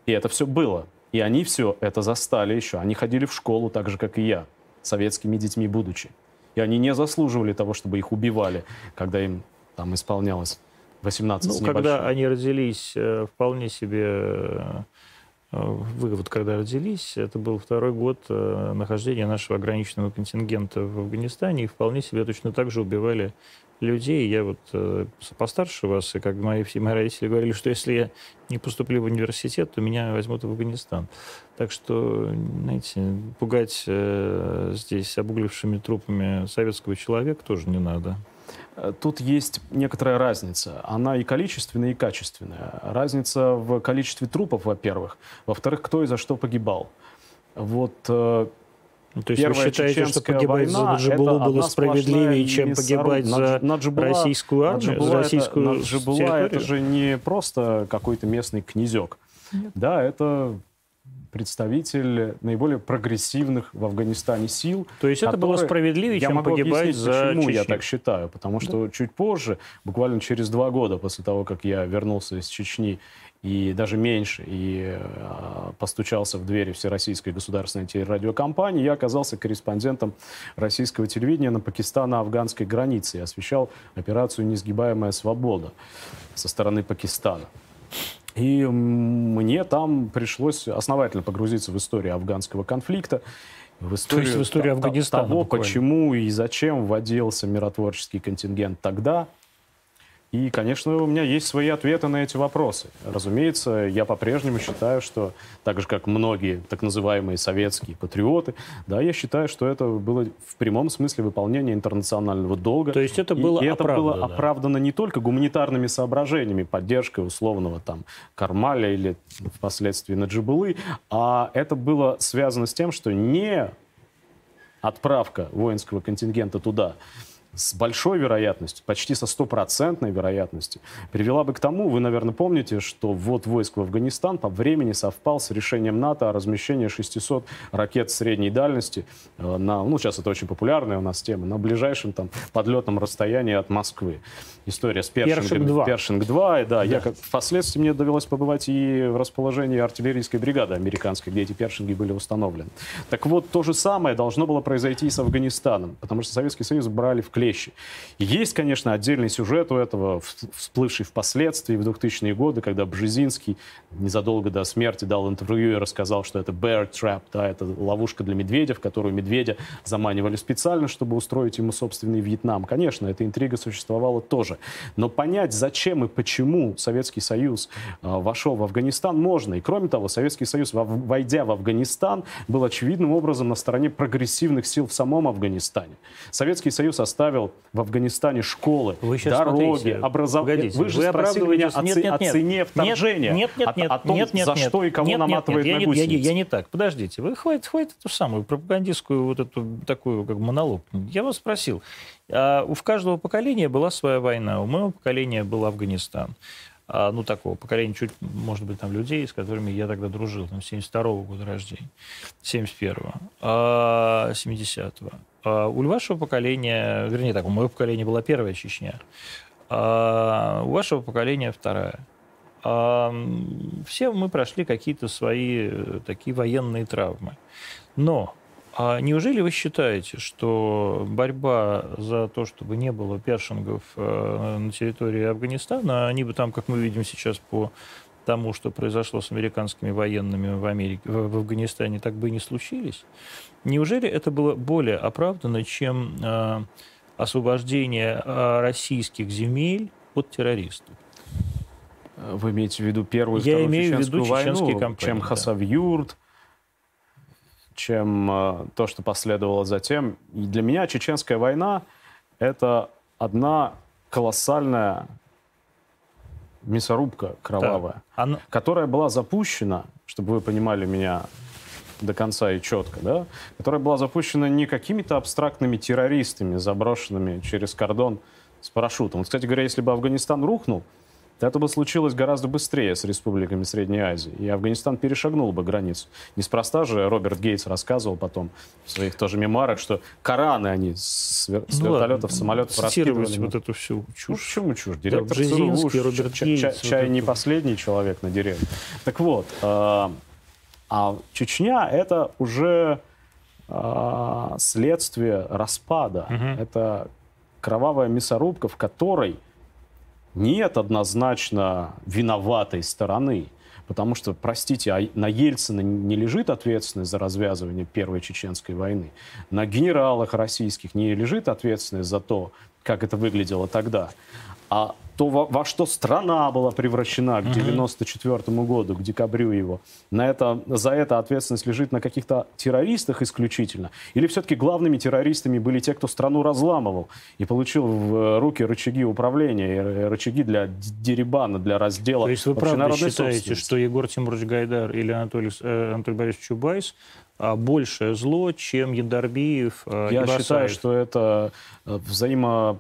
И это все было. И они все это застали еще. Они ходили в школу так же, как и я, советскими детьми будучи. И они не заслуживали того, чтобы их убивали, когда им там исполнялось 18 Ну, когда они родились, э, вполне себе вы вот когда родились, это был второй год нахождения нашего ограниченного контингента в Афганистане, и вполне себе точно так же убивали людей. Я вот э, постарше вас, и как мои, все мои родители говорили, что если я не поступлю в университет, то меня возьмут в Афганистан. Так что, знаете, пугать э, здесь обуглившими трупами советского человека тоже не надо. Э, тут есть некоторая разница. Она и количественная, и качественная. Разница в количестве трупов, во-первых. Во-вторых, кто и за что погибал. Вот э, то есть Первая вы считаете, что погибать война, за Наджибулу было справедливее, чем погибать за Наджибула, российскую армию, Наджибула за российскую это, Наджибула это же не просто какой-то местный князек. Нет. Да, это представитель наиболее прогрессивных в Афганистане сил. То есть это было справедливее, я чем могу погибать за почему Чечню. я так считаю. Потому что да. чуть позже, буквально через два года после того, как я вернулся из Чечни и даже меньше, и э, постучался в двери Всероссийской государственной телерадиокомпании, я оказался корреспондентом российского телевидения на Пакистано-афганской границе и освещал операцию «Несгибаемая свобода» со стороны Пакистана. И мне там пришлось основательно погрузиться в историю афганского конфликта, в историю, То есть в историю Афганистана того, буквально. почему и зачем вводился миротворческий контингент тогда – и, конечно, у меня есть свои ответы на эти вопросы. Разумеется, я по-прежнему считаю, что так же, как многие так называемые советские патриоты, да, я считаю, что это было в прямом смысле выполнение интернационального долга. То есть это было и, и это было да. оправдано не только гуманитарными соображениями, поддержкой условного там Кармаля или впоследствии Наджибулы, а это было связано с тем, что не отправка воинского контингента туда, с большой вероятностью, почти со стопроцентной вероятностью, привела бы к тому, вы, наверное, помните, что ввод войск в Афганистан по времени совпал с решением НАТО о размещении 600 ракет средней дальности э, на, ну, сейчас это очень популярная у нас тема, на ближайшем там подлетном расстоянии от Москвы. История с Першингом. Першинг-2. Першинг-2, да. да. Я как, впоследствии мне довелось побывать и в расположении артиллерийской бригады американской, где эти Першинги были установлены. Так вот, то же самое должно было произойти и с Афганистаном, потому что Советский Союз брали в клещи. Есть, конечно, отдельный сюжет у этого, всплывший впоследствии в 2000-е годы, когда Бжезинский незадолго до смерти дал интервью и рассказал, что это bear trap, да, это ловушка для медведя, в которую медведя заманивали специально, чтобы устроить ему собственный Вьетнам. Конечно, эта интрига существовала тоже. Но понять, зачем и почему Советский Союз э, вошел в Афганистан, можно. И кроме того, Советский Союз, войдя в Афганистан, был очевидным образом на стороне прогрессивных сил в самом Афганистане. Советский Союз оставил оставил в Афганистане школы, вы дороги, образование. Вы же вы спросили меня о, нет, нет, о цене вторжения. Нет, нет, нет. О, о том, нет, нет, за нет, что и кого нет, наматывает нет, на я, гусеницы. Я, я, я не так. Подождите. Вы хватит, хватит эту самую пропагандистскую вот эту такую как монолог. Я вас спросил. А, у каждого поколения была своя война. У моего поколения был Афганистан. А, ну, такого поколения, чуть, может быть, там людей, с которыми я тогда дружил, там, 72-го года рождения, 71-го, 70-го. А, у вашего поколения, вернее так, у моего поколения была первая Чечня, а у вашего поколения вторая. А, все мы прошли какие-то свои э, такие военные травмы. Но неужели вы считаете, что борьба за то, чтобы не было першингов э, на территории Афганистана, они бы там, как мы видим сейчас по тому, что произошло с американскими военными в, Америке, в Афганистане, так бы и не случились? Неужели это было более оправдано, чем э, освобождение э, российских земель от террористов? Вы имеете в виду первую и Я имею в виду войну, кампании, чем да. Хасавюрт, чем э, то, что последовало затем. И для меня чеченская война — это одна колоссальная мясорубка кровавая, да. Она... которая была запущена, чтобы вы понимали меня до конца и четко, да, которая была запущена не какими-то абстрактными террористами, заброшенными через кордон с парашютом. Вот, кстати говоря, если бы Афганистан рухнул, это бы случилось гораздо быстрее с республиками Средней Азии, и Афганистан перешагнул бы границу. Неспроста же Роберт Гейтс рассказывал потом в своих тоже мемуарах, что Кораны они с, вер... с ну, вертолетов, ладно. самолетов раскидывали. вот эту всю чушь. Ну, почему чушь? Директор да, ЦРУ, Роберт чай, Гейтс, чай, вот не последний человек на деревне. Так вот, э, а Чечня — это уже э, следствие распада. Угу. Это кровавая мясорубка, в которой нет однозначно виноватой стороны. Потому что, простите, а на Ельцина не лежит ответственность за развязывание Первой Чеченской войны. На генералах российских не лежит ответственность за то, как это выглядело тогда. А то, во, во что страна была превращена к 94 году, к декабрю его, на это, за это ответственность лежит на каких-то террористах исключительно? Или все-таки главными террористами были те, кто страну разламывал и получил в э, руки рычаги управления, э, рычаги для деребана, для раздела То есть вы правда считаете, что Егор Тимурович Гайдар или Анатолий, э, Анатолий Борисович Чубайс а, большее зло, чем Яндарбиев э, Я считаю, что это взаимо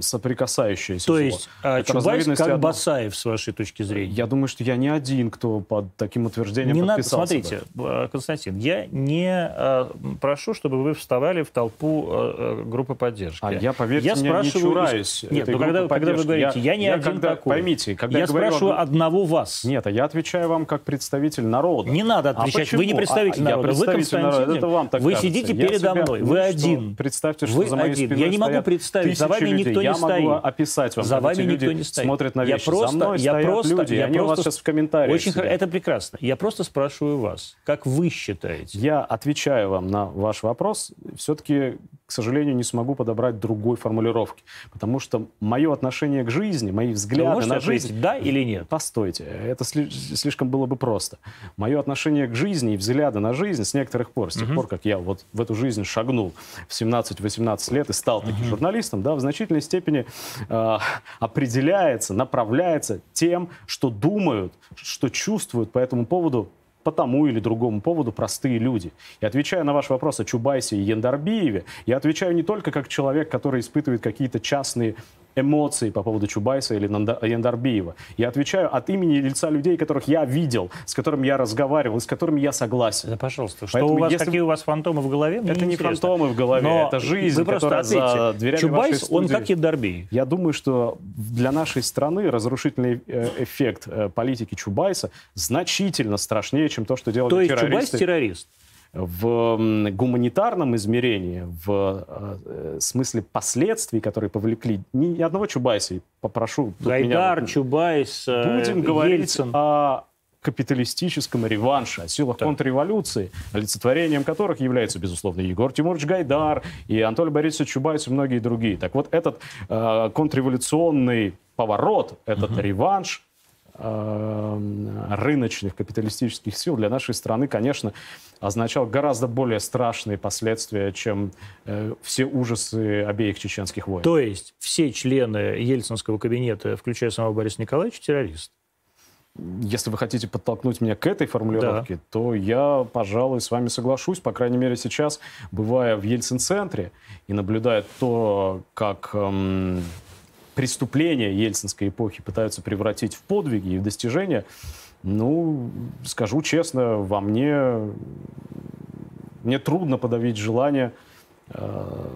соприкасающиеся. То есть а, Чубайс как одно... Басаев, с вашей точки зрения? Я думаю, что я не один, кто под таким утверждением не подписался. Надо, смотрите, бы. Э, Константин, я не а, прошу, чтобы вы вставали в толпу а, группы поддержки. А я, поверьте я мне, спрашиваю... не чураюсь Нет, но когда, когда вы говорите, я, я не я один когда, такой. Поймите, когда я, я спрашиваю говорю, одного вас. Нет, а я отвечаю вам как представитель народа. Не надо а отвечать, а вы не представитель а, народа, вы Константин. Народа. Это вам так Вы кажется. сидите я передо мной, вы ну, один. Представьте, что за моей спиной Я не могу представить, за вами никто не стоит описать вам. За вами никто не стоит. смотрят на вещи. Я просто, За мной я стоят просто, люди, я они просто, у вас сейчас в комментариях Очень сидят. Это прекрасно. Я просто спрашиваю вас, как вы считаете? Я отвечаю вам на ваш вопрос. Все-таки, к сожалению, не смогу подобрать другой формулировки. Потому что мое отношение к жизни, мои взгляды на жизнь... да или нет? Постойте, это слишком было бы просто. Мое отношение к жизни и взгляды на жизнь с некоторых пор, с тех угу. пор, как я вот в эту жизнь шагнул в 17-18 лет и стал таки угу. журналистом, да, в значительной степени э, определяется, направляется тем, что думают, что чувствуют по этому поводу по тому или другому поводу простые люди. И отвечая на ваш вопрос о Чубайсе и Яндарбиеве, я отвечаю не только как человек, который испытывает какие-то частные эмоции по поводу Чубайса или Яндарбиева. Я отвечаю от имени лица людей, которых я видел, с которыми я разговаривал, с которыми я согласен. Да, пожалуйста. Что у вас, если... какие у вас фантомы в голове? Мне это не фантомы в голове, Но это жизнь, вы просто ответьте. за дверями Чубайс, вашей студии. он как Яндарбиев. Я думаю, что для нашей страны разрушительный э, эффект э, политики Чубайса значительно страшнее, чем то, что делали то террористы. То есть Чубайс террорист? В гуманитарном измерении, в э, смысле последствий, которые повлекли ни одного Чубайса, попрошу... Гайдар, меня, Чубайс, э, Будем говорить Ельцин. о капиталистическом реванше, о силах так. контрреволюции, олицетворением которых является, безусловно, Егор Тимурович Гайдар и Анатолий Борисович Чубайс и многие другие. Так вот, этот э, контрреволюционный поворот, этот угу. реванш э, рыночных капиталистических сил для нашей страны, конечно, означал гораздо более страшные последствия, чем э, все ужасы обеих чеченских войн. То есть все члены Ельцинского кабинета, включая самого Бориса Николаевича, террористы? Если вы хотите подтолкнуть меня к этой формулировке, да. то я, пожалуй, с вами соглашусь. По крайней мере, сейчас, бывая в Ельцин-центре и наблюдая то, как эм, преступления ельцинской эпохи пытаются превратить в подвиги и в достижения, ну, скажу честно, во мне, мне трудно подавить желание э,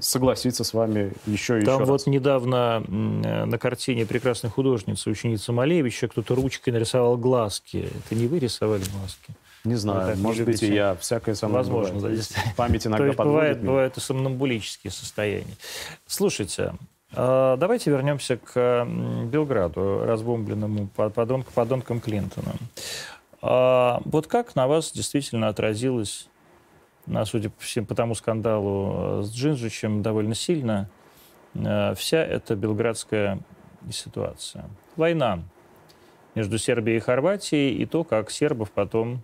согласиться с вами еще и Там еще вот раз. недавно на картине прекрасной художницы, ученицы Малевича, кто-то ручкой нарисовал глазки. Это не вы рисовали глазки? Не знаю, может быть, и я. Всякое самое Возможно, бывает. да, Память иногда То есть бывает, бывают и сомнамбулические состояния. Слушайте, давайте вернемся к Белграду, разбомбленному подонк, подонком Клинтона. А, вот как на вас действительно отразилось, на, судя по, всем, по тому скандалу э, с Джинджичем, довольно сильно э, вся эта белградская ситуация? Война между Сербией и Хорватией и то, как сербов потом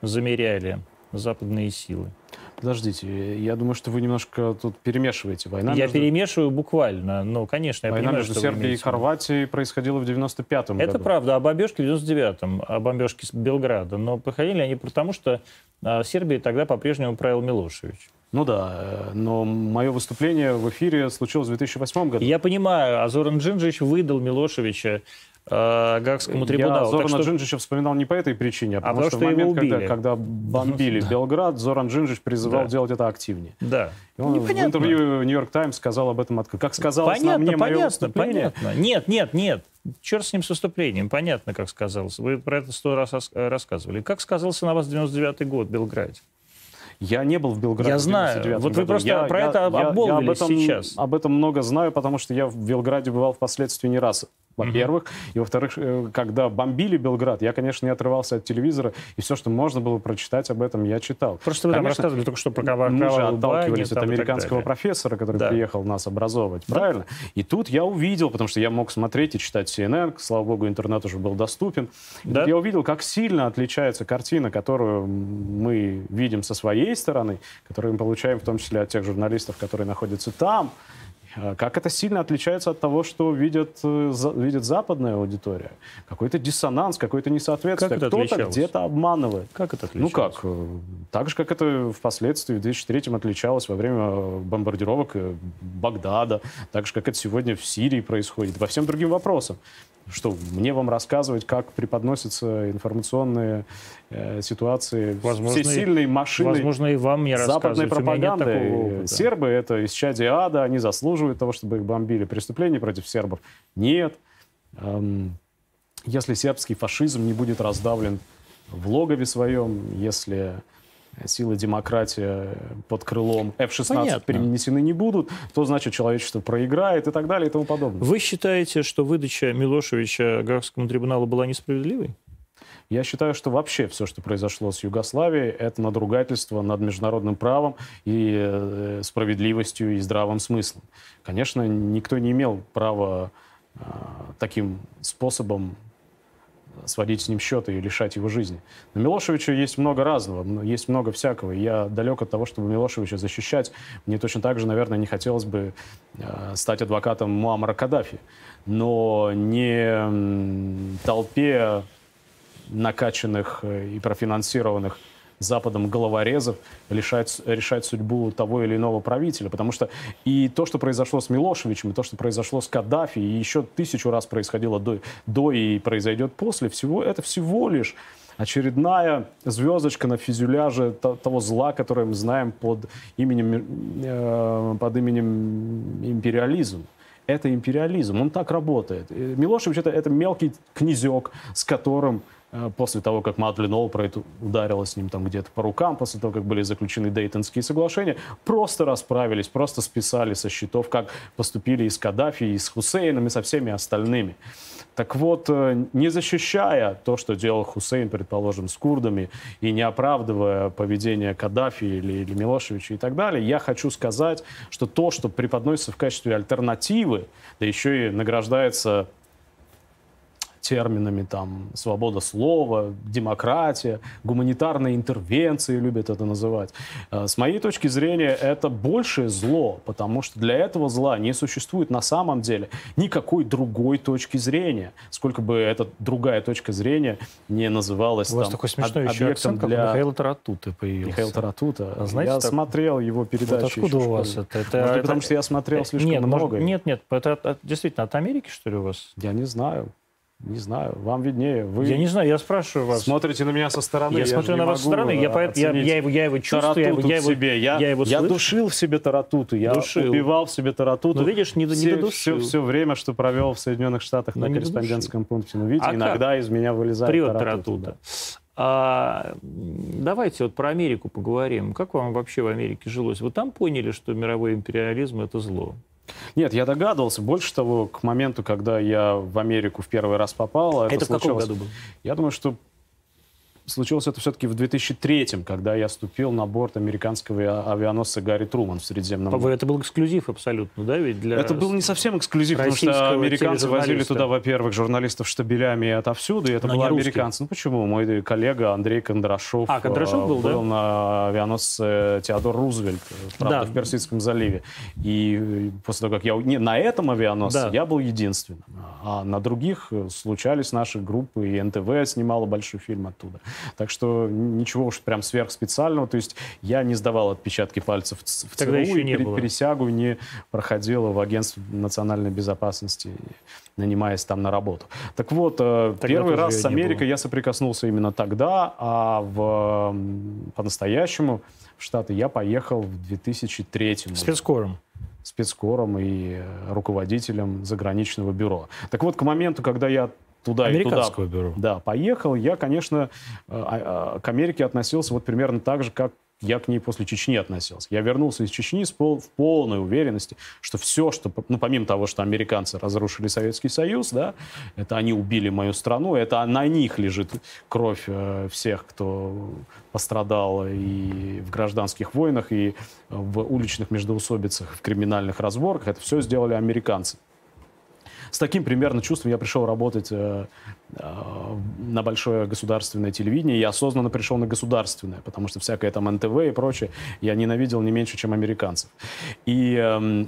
замеряли западные силы. Подождите, я думаю, что вы немножко тут перемешиваете. Война я между... перемешиваю буквально, но, конечно, я Война понимаю, между Сербией и Хорватией происходила в 95-м Это году. правда, а бомбежки в 99-м, а бомбежки с Белграда. Но проходили они потому, что а, Сербией тогда по-прежнему правил Милошевич. Ну да, э, но мое выступление в эфире случилось в 2008 году. Я понимаю, Азоран Джинджич выдал Милошевича э, Гагскому трибуналу. Я Зорана что... Джинджича вспоминал не по этой причине, а, а потому что, что в момент, когда, когда бомбили Белград, Зоран Джинджич призывал да. делать это активнее. Да. И он в интервью Нью-Йорк Таймс сказал об этом открыто. Как сказалось понятно, на мне понятно, мое выступление... Понятно. Нет, нет, нет. Черт с ним с выступлением. Понятно, как сказалось. Вы про это сто раз рассказывали. Как сказался на вас 99-й год в Белграде? Я не был в Белграде. Я знаю. Вот вы году. просто я, про я, это я, обмолвились я об этом, сейчас. Об этом много знаю, потому что я в Белграде бывал впоследствии не раз. Во-первых. Mm-hmm. И, во-вторых, э, когда бомбили Белград, я, конечно, не отрывался от телевизора, и все, что можно было прочитать об этом, я читал. Просто вы конечно, там рассказывали только что про кровавую Мы же отталкивались от американского профессора, который да. приехал нас образовывать, да. правильно? И тут я увидел, потому что я мог смотреть и читать CNN, слава богу, интернет уже был доступен. Да. Я увидел, как сильно отличается картина, которую мы видим со своей стороны, которую мы получаем в том числе от тех журналистов, которые находятся там, как это сильно отличается от того, что видят, э, видит западная аудитория? Какой-то диссонанс, какое-то несоответствие. Кто-то где-то обманывает. Как это отличалось? Ну как? Э, так же, как это впоследствии в 2003 отличалось во время бомбардировок э, Багдада, так же, как это сегодня в Сирии происходит, во всем другим вопросам. Что, мне вам рассказывать, как преподносятся информационные э, ситуации возможно, все сильной машины возможно, и вам мне западной пропаганды? Сербы — это исчадие ада, они заслуживают того, чтобы их бомбили. Преступлений против сербов нет. Эм, если сербский фашизм не будет раздавлен в логове своем, если силы демократии под крылом F-16 Понятно. перенесены не будут, то значит человечество проиграет и так далее и тому подобное. Вы считаете, что выдача Милошевича Гаагскому трибуналу была несправедливой? Я считаю, что вообще все, что произошло с Югославией, это надругательство над международным правом и э, справедливостью и здравым смыслом. Конечно, никто не имел права э, таким способом сводить с ним счеты и лишать его жизни. На Милошевича есть много разного, есть много всякого. Я далек от того, чтобы Милошевича защищать. Мне точно так же, наверное, не хотелось бы э, стать адвокатом Муаммара Каддафи. Но не толпе накачанных э, и профинансированных Западом головорезов решать, решать судьбу того или иного правителя. Потому что и то, что произошло с Милошевичем, и то, что произошло с Каддафи, и еще тысячу раз происходило до, до и произойдет после, всего, это всего лишь очередная звездочка на фюзеляже того зла, которое мы знаем под именем, э, под именем империализм. Это империализм, он так работает. Милошевич это, это мелкий князек, с которым Э, после того, как Мадлен Олбрайт ударила с ним там где-то по рукам, после того, как были заключены Дейтонские соглашения, просто расправились, просто списали со счетов, как поступили и с Каддафи, и с Хусейном, и со всеми остальными. Так вот, э, не защищая то, что делал Хусейн, предположим, с курдами, и не оправдывая поведение Каддафи или, или Милошевича и так далее, я хочу сказать, что то, что преподносится в качестве альтернативы, да еще и награждается терминами там свобода слова, демократия, гуманитарные интервенции любят это называть. Э, с моей точки зрения, это большее зло, потому что для этого зла не существует на самом деле никакой другой точки зрения. Сколько бы эта другая точка зрения не называлась У вас там, такой смешной об, еще акцент, для... как Михаил Таратута появился. Михаил Таратута. А знаете, я так... смотрел его передачи. Вот откуда у вас это? это, может, это... потому что я смотрел слишком нет, много. Может, нет, нет, это действительно от Америки, что ли, у вас? Я не знаю. Не знаю, вам виднее. Вы я не знаю, я спрашиваю вас. Смотрите на меня со стороны. Я, я смотрю на вас со стороны, я, я, я, его, я его чувствую, я, его, я, себе. Я, я, его я душил в себе таратуту, я душил. убивал в себе таратуту. Ну, видишь, не, все, не додушил. Все, все время, что провел в Соединенных Штатах ну, на корреспондентском пункте. Ну, видите, а иногда как? из меня вылезает Прет таратута. Да. А, давайте вот про Америку поговорим. Как вам вообще в Америке жилось? Вы там поняли, что мировой империализм — это зло? Нет, я догадывался. Больше того, к моменту, когда я в Америку в первый раз попал... Это, это в каком году было? Я думаю, что Случилось это все-таки в 2003-м, когда я ступил на борт американского авианосца Гарри Труман в Средиземном море. Это был эксклюзив абсолютно, да? Ведь для это был не совсем эксклюзив, потому что американцы возили туда, во-первых, журналистов штабелями и отовсюду, и это были американцы. Ну почему? Мой коллега Андрей Кондрашов, а, Кондрашов был, был да? на авианосце Теодор Рузвельт, правда, да. в Персидском заливе. И после того, как я... Не, на этом авианосце да. я был единственным. А на других случались наши группы, и НТВ снимала большой фильм оттуда. Так что ничего уж прям сверхспециального. То есть я не сдавал отпечатки пальцев в Тогда ЦРУ, и не пере- пересягу не проходила в агентстве национальной безопасности, нанимаясь там на работу. Так вот, э, тогда первый раз с Америкой я соприкоснулся именно тогда, а в, по-настоящему в Штаты я поехал в 2003 году. Спецкором спецкором и руководителем заграничного бюро. Так вот, к моменту, когда я туда и туда бюро. Да, поехал. Я, конечно, э, а, а, к Америке относился вот примерно так же, как я к ней после Чечни относился. Я вернулся из Чечни с пол, в полной уверенности, что все, что, ну, помимо того, что американцы разрушили Советский Союз, да, это они убили мою страну, это на них лежит кровь э, всех, кто пострадал и в гражданских войнах, и в уличных междоусобицах, в криминальных разборках. Это все сделали американцы. С таким примерно чувством я пришел работать э, э, на большое государственное телевидение. Я осознанно пришел на государственное, потому что всякое там НТВ и прочее я ненавидел не меньше, чем американцев. И э,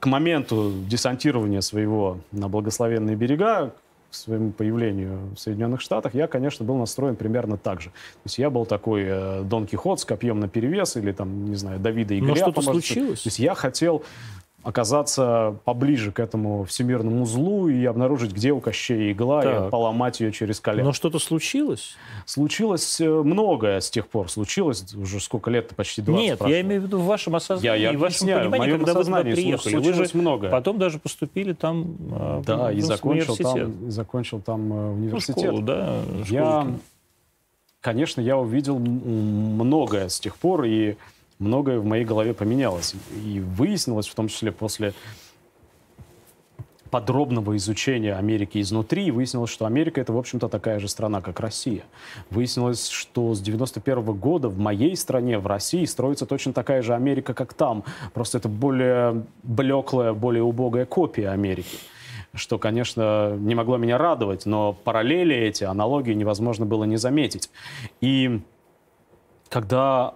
к моменту десантирования своего на благословенные берега, к своему появлению в Соединенных Штатах, я, конечно, был настроен примерно так же. То есть я был такой э, Дон Кихот с копьем на перевес или там, не знаю, Давида и Но что-то случилось? То есть я хотел оказаться поближе к этому всемирному злу и обнаружить, где у Кощея игла, так. и поломать ее через колено. Но что-то случилось? Случилось э, многое с тех пор. Случилось уже сколько лет, почти 20 Нет, прошло. я имею в виду в вашем осознании, я, я в вашем понимании, когда вы туда приехали. Вы же многое. потом даже поступили там э, Да, в, и, закончил там, и закончил там университет. Ну, школу, да. Я, конечно, я увидел многое с тех пор, и многое в моей голове поменялось. И выяснилось, в том числе после подробного изучения Америки изнутри, выяснилось, что Америка это, в общем-то, такая же страна, как Россия. Выяснилось, что с 91 -го года в моей стране, в России, строится точно такая же Америка, как там. Просто это более блеклая, более убогая копия Америки что, конечно, не могло меня радовать, но параллели эти, аналогии невозможно было не заметить. И когда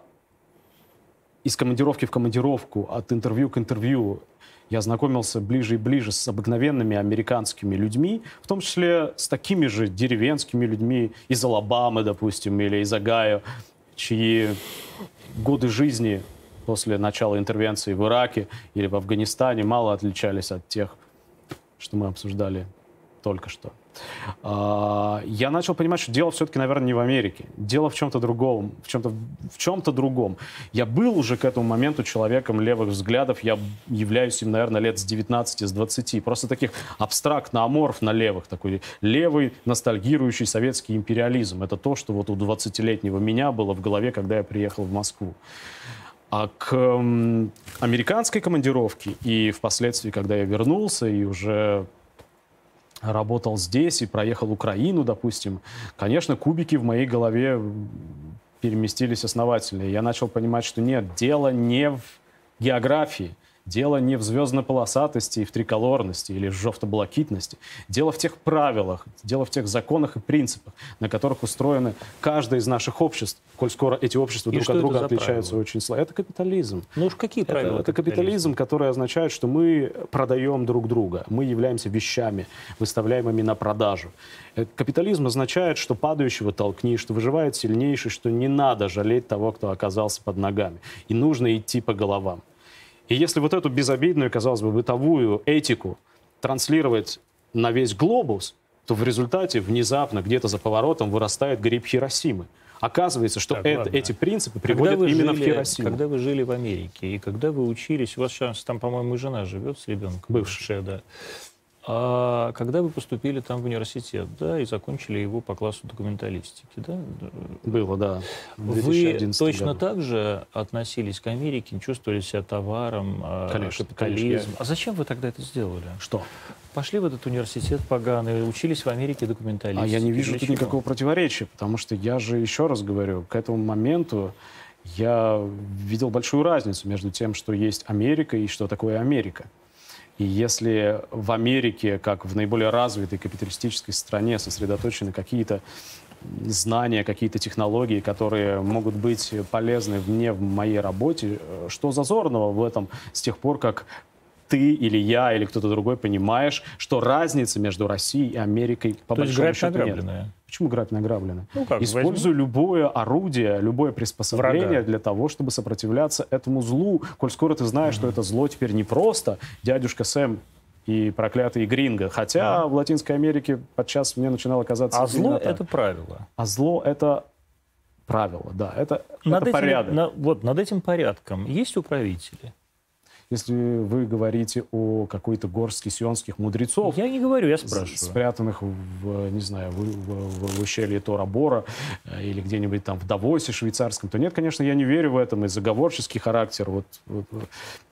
из командировки в командировку, от интервью к интервью я знакомился ближе и ближе с обыкновенными американскими людьми, в том числе с такими же деревенскими людьми из Алабамы, допустим, или из Огайо, чьи годы жизни после начала интервенции в Ираке или в Афганистане мало отличались от тех, что мы обсуждали только что. А, я начал понимать, что дело все-таки, наверное, не в Америке. Дело в чем-то другом. В чем-то, в чем-то другом. Я был уже к этому моменту человеком левых взглядов. Я являюсь им, наверное, лет с 19, с 20. Просто таких абстрактно-аморфно левых. Такой левый, ностальгирующий советский империализм. Это то, что вот у 20-летнего меня было в голове, когда я приехал в Москву. А к американской командировке и впоследствии, когда я вернулся и уже работал здесь и проехал Украину, допустим, конечно, кубики в моей голове переместились основательно. Я начал понимать, что нет, дело не в географии, Дело не в звездно-полосатости и в триколорности или в жовто-блакитности. Дело в тех правилах, дело в тех законах и принципах, на которых устроено каждое из наших обществ, коль скоро эти общества и друг от друга отличаются правила? очень слабо. Это капитализм. Ну уж какие правила? Это, это капитализм, который означает, что мы продаем друг друга, мы являемся вещами, выставляемыми на продажу. Э, капитализм означает, что падающего толкни, что выживает сильнейший, что не надо жалеть того, кто оказался под ногами. И нужно идти по головам. И если вот эту безобидную, казалось бы, бытовую этику транслировать на весь глобус, то в результате внезапно где-то за поворотом вырастает гриб Хиросимы. Оказывается, что так, это, эти принципы приводят именно жили, в Хиросиму. Когда вы жили в Америке, и когда вы учились, у вас сейчас там, по-моему, жена живет с ребенком. Бывшая, да. А когда вы поступили там в университет, да, и закончили его по классу документалистики, да? Было, да. Вы точно году. так же относились к Америке, чувствовали себя товаром, а, конечно, капитализм. Конечно, я... А зачем вы тогда это сделали? Что? Пошли в этот университет поганый, учились в Америке документалистике. А я не вижу тут никакого противоречия, потому что я же, еще раз говорю, к этому моменту я видел большую разницу между тем, что есть Америка и что такое Америка. И если в Америке, как в наиболее развитой капиталистической стране, сосредоточены какие-то знания, какие-то технологии, которые могут быть полезны мне в моей работе, э, что зазорного в этом с тех пор, как ты или я или кто-то другой понимаешь, что разницы между Россией и Америкой по То большому есть счету нет. Почему грабь награбленное? Ну, как, Используй возьми. любое орудие, любое приспособление Врага. для того, чтобы сопротивляться этому злу. Коль скоро ты знаешь, что это зло теперь не просто дядюшка Сэм и проклятый Гринго. Хотя да. в Латинской Америке подчас мне начинало казаться... А зло — это правило. А зло — это правило, да. Это, над это этим, порядок. На, вот над этим порядком есть управители? Если вы говорите о какой-то горстке сионских мудрецов. Я не говорю, я спрашиваю. Спрятанных в, не знаю, в, в, в ущелье Тора-Бора э, или где-нибудь там в Давосе швейцарском, то нет, конечно, я не верю в этом. И заговорческий характер, вот, вот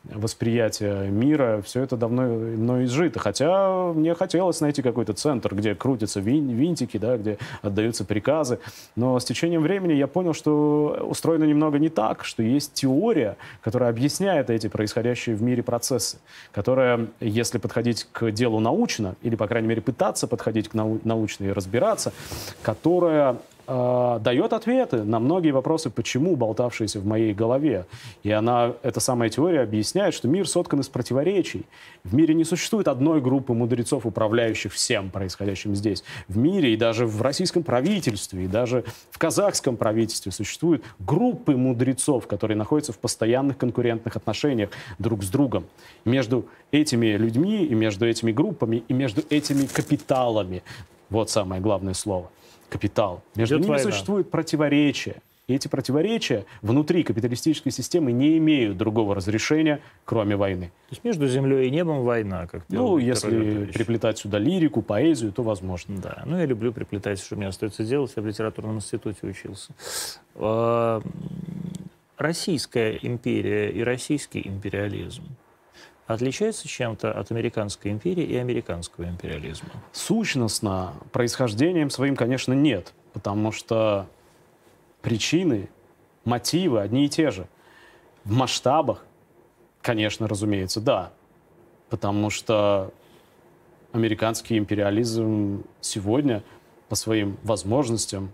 восприятие мира, все это давно мной изжито. Хотя мне хотелось найти какой-то центр, где крутятся винтики, да, где отдаются приказы. Но с течением времени я понял, что устроено немного не так, что есть теория, которая объясняет эти происходящие в мире процессы, которая, если подходить к делу научно, или, по крайней мере, пытаться подходить к нау научно и разбираться, которая э, дает ответы на многие вопросы, почему болтавшиеся в моей голове. И она, эта самая теория объясняет, что мир соткан из противоречий. В мире не существует одной группы мудрецов, управляющих всем происходящим здесь. В мире и даже в российском правительстве, и даже в казахском правительстве существуют группы мудрецов, которые находятся в постоянных конкурентных отношениях друг с другом. Между этими людьми и между этими группами и между этими капиталами. Вот самое главное слово – капитал. Между Идет ними война. существует противоречие. И эти противоречия внутри капиталистической системы не имеют другого разрешения, кроме войны. То есть между землей и небом война, как Ну, если приплетать сюда лирику, поэзию, то возможно. Да, ну я люблю приплетать, что мне остается делать. Я в литературном институте учился. А, Российская империя и российский империализм отличается чем-то от американской империи и американского империализма? Сущностно происхождением своим, конечно, нет, потому что причины, мотивы одни и те же. В масштабах, конечно, разумеется, да, потому что американский империализм сегодня по своим возможностям,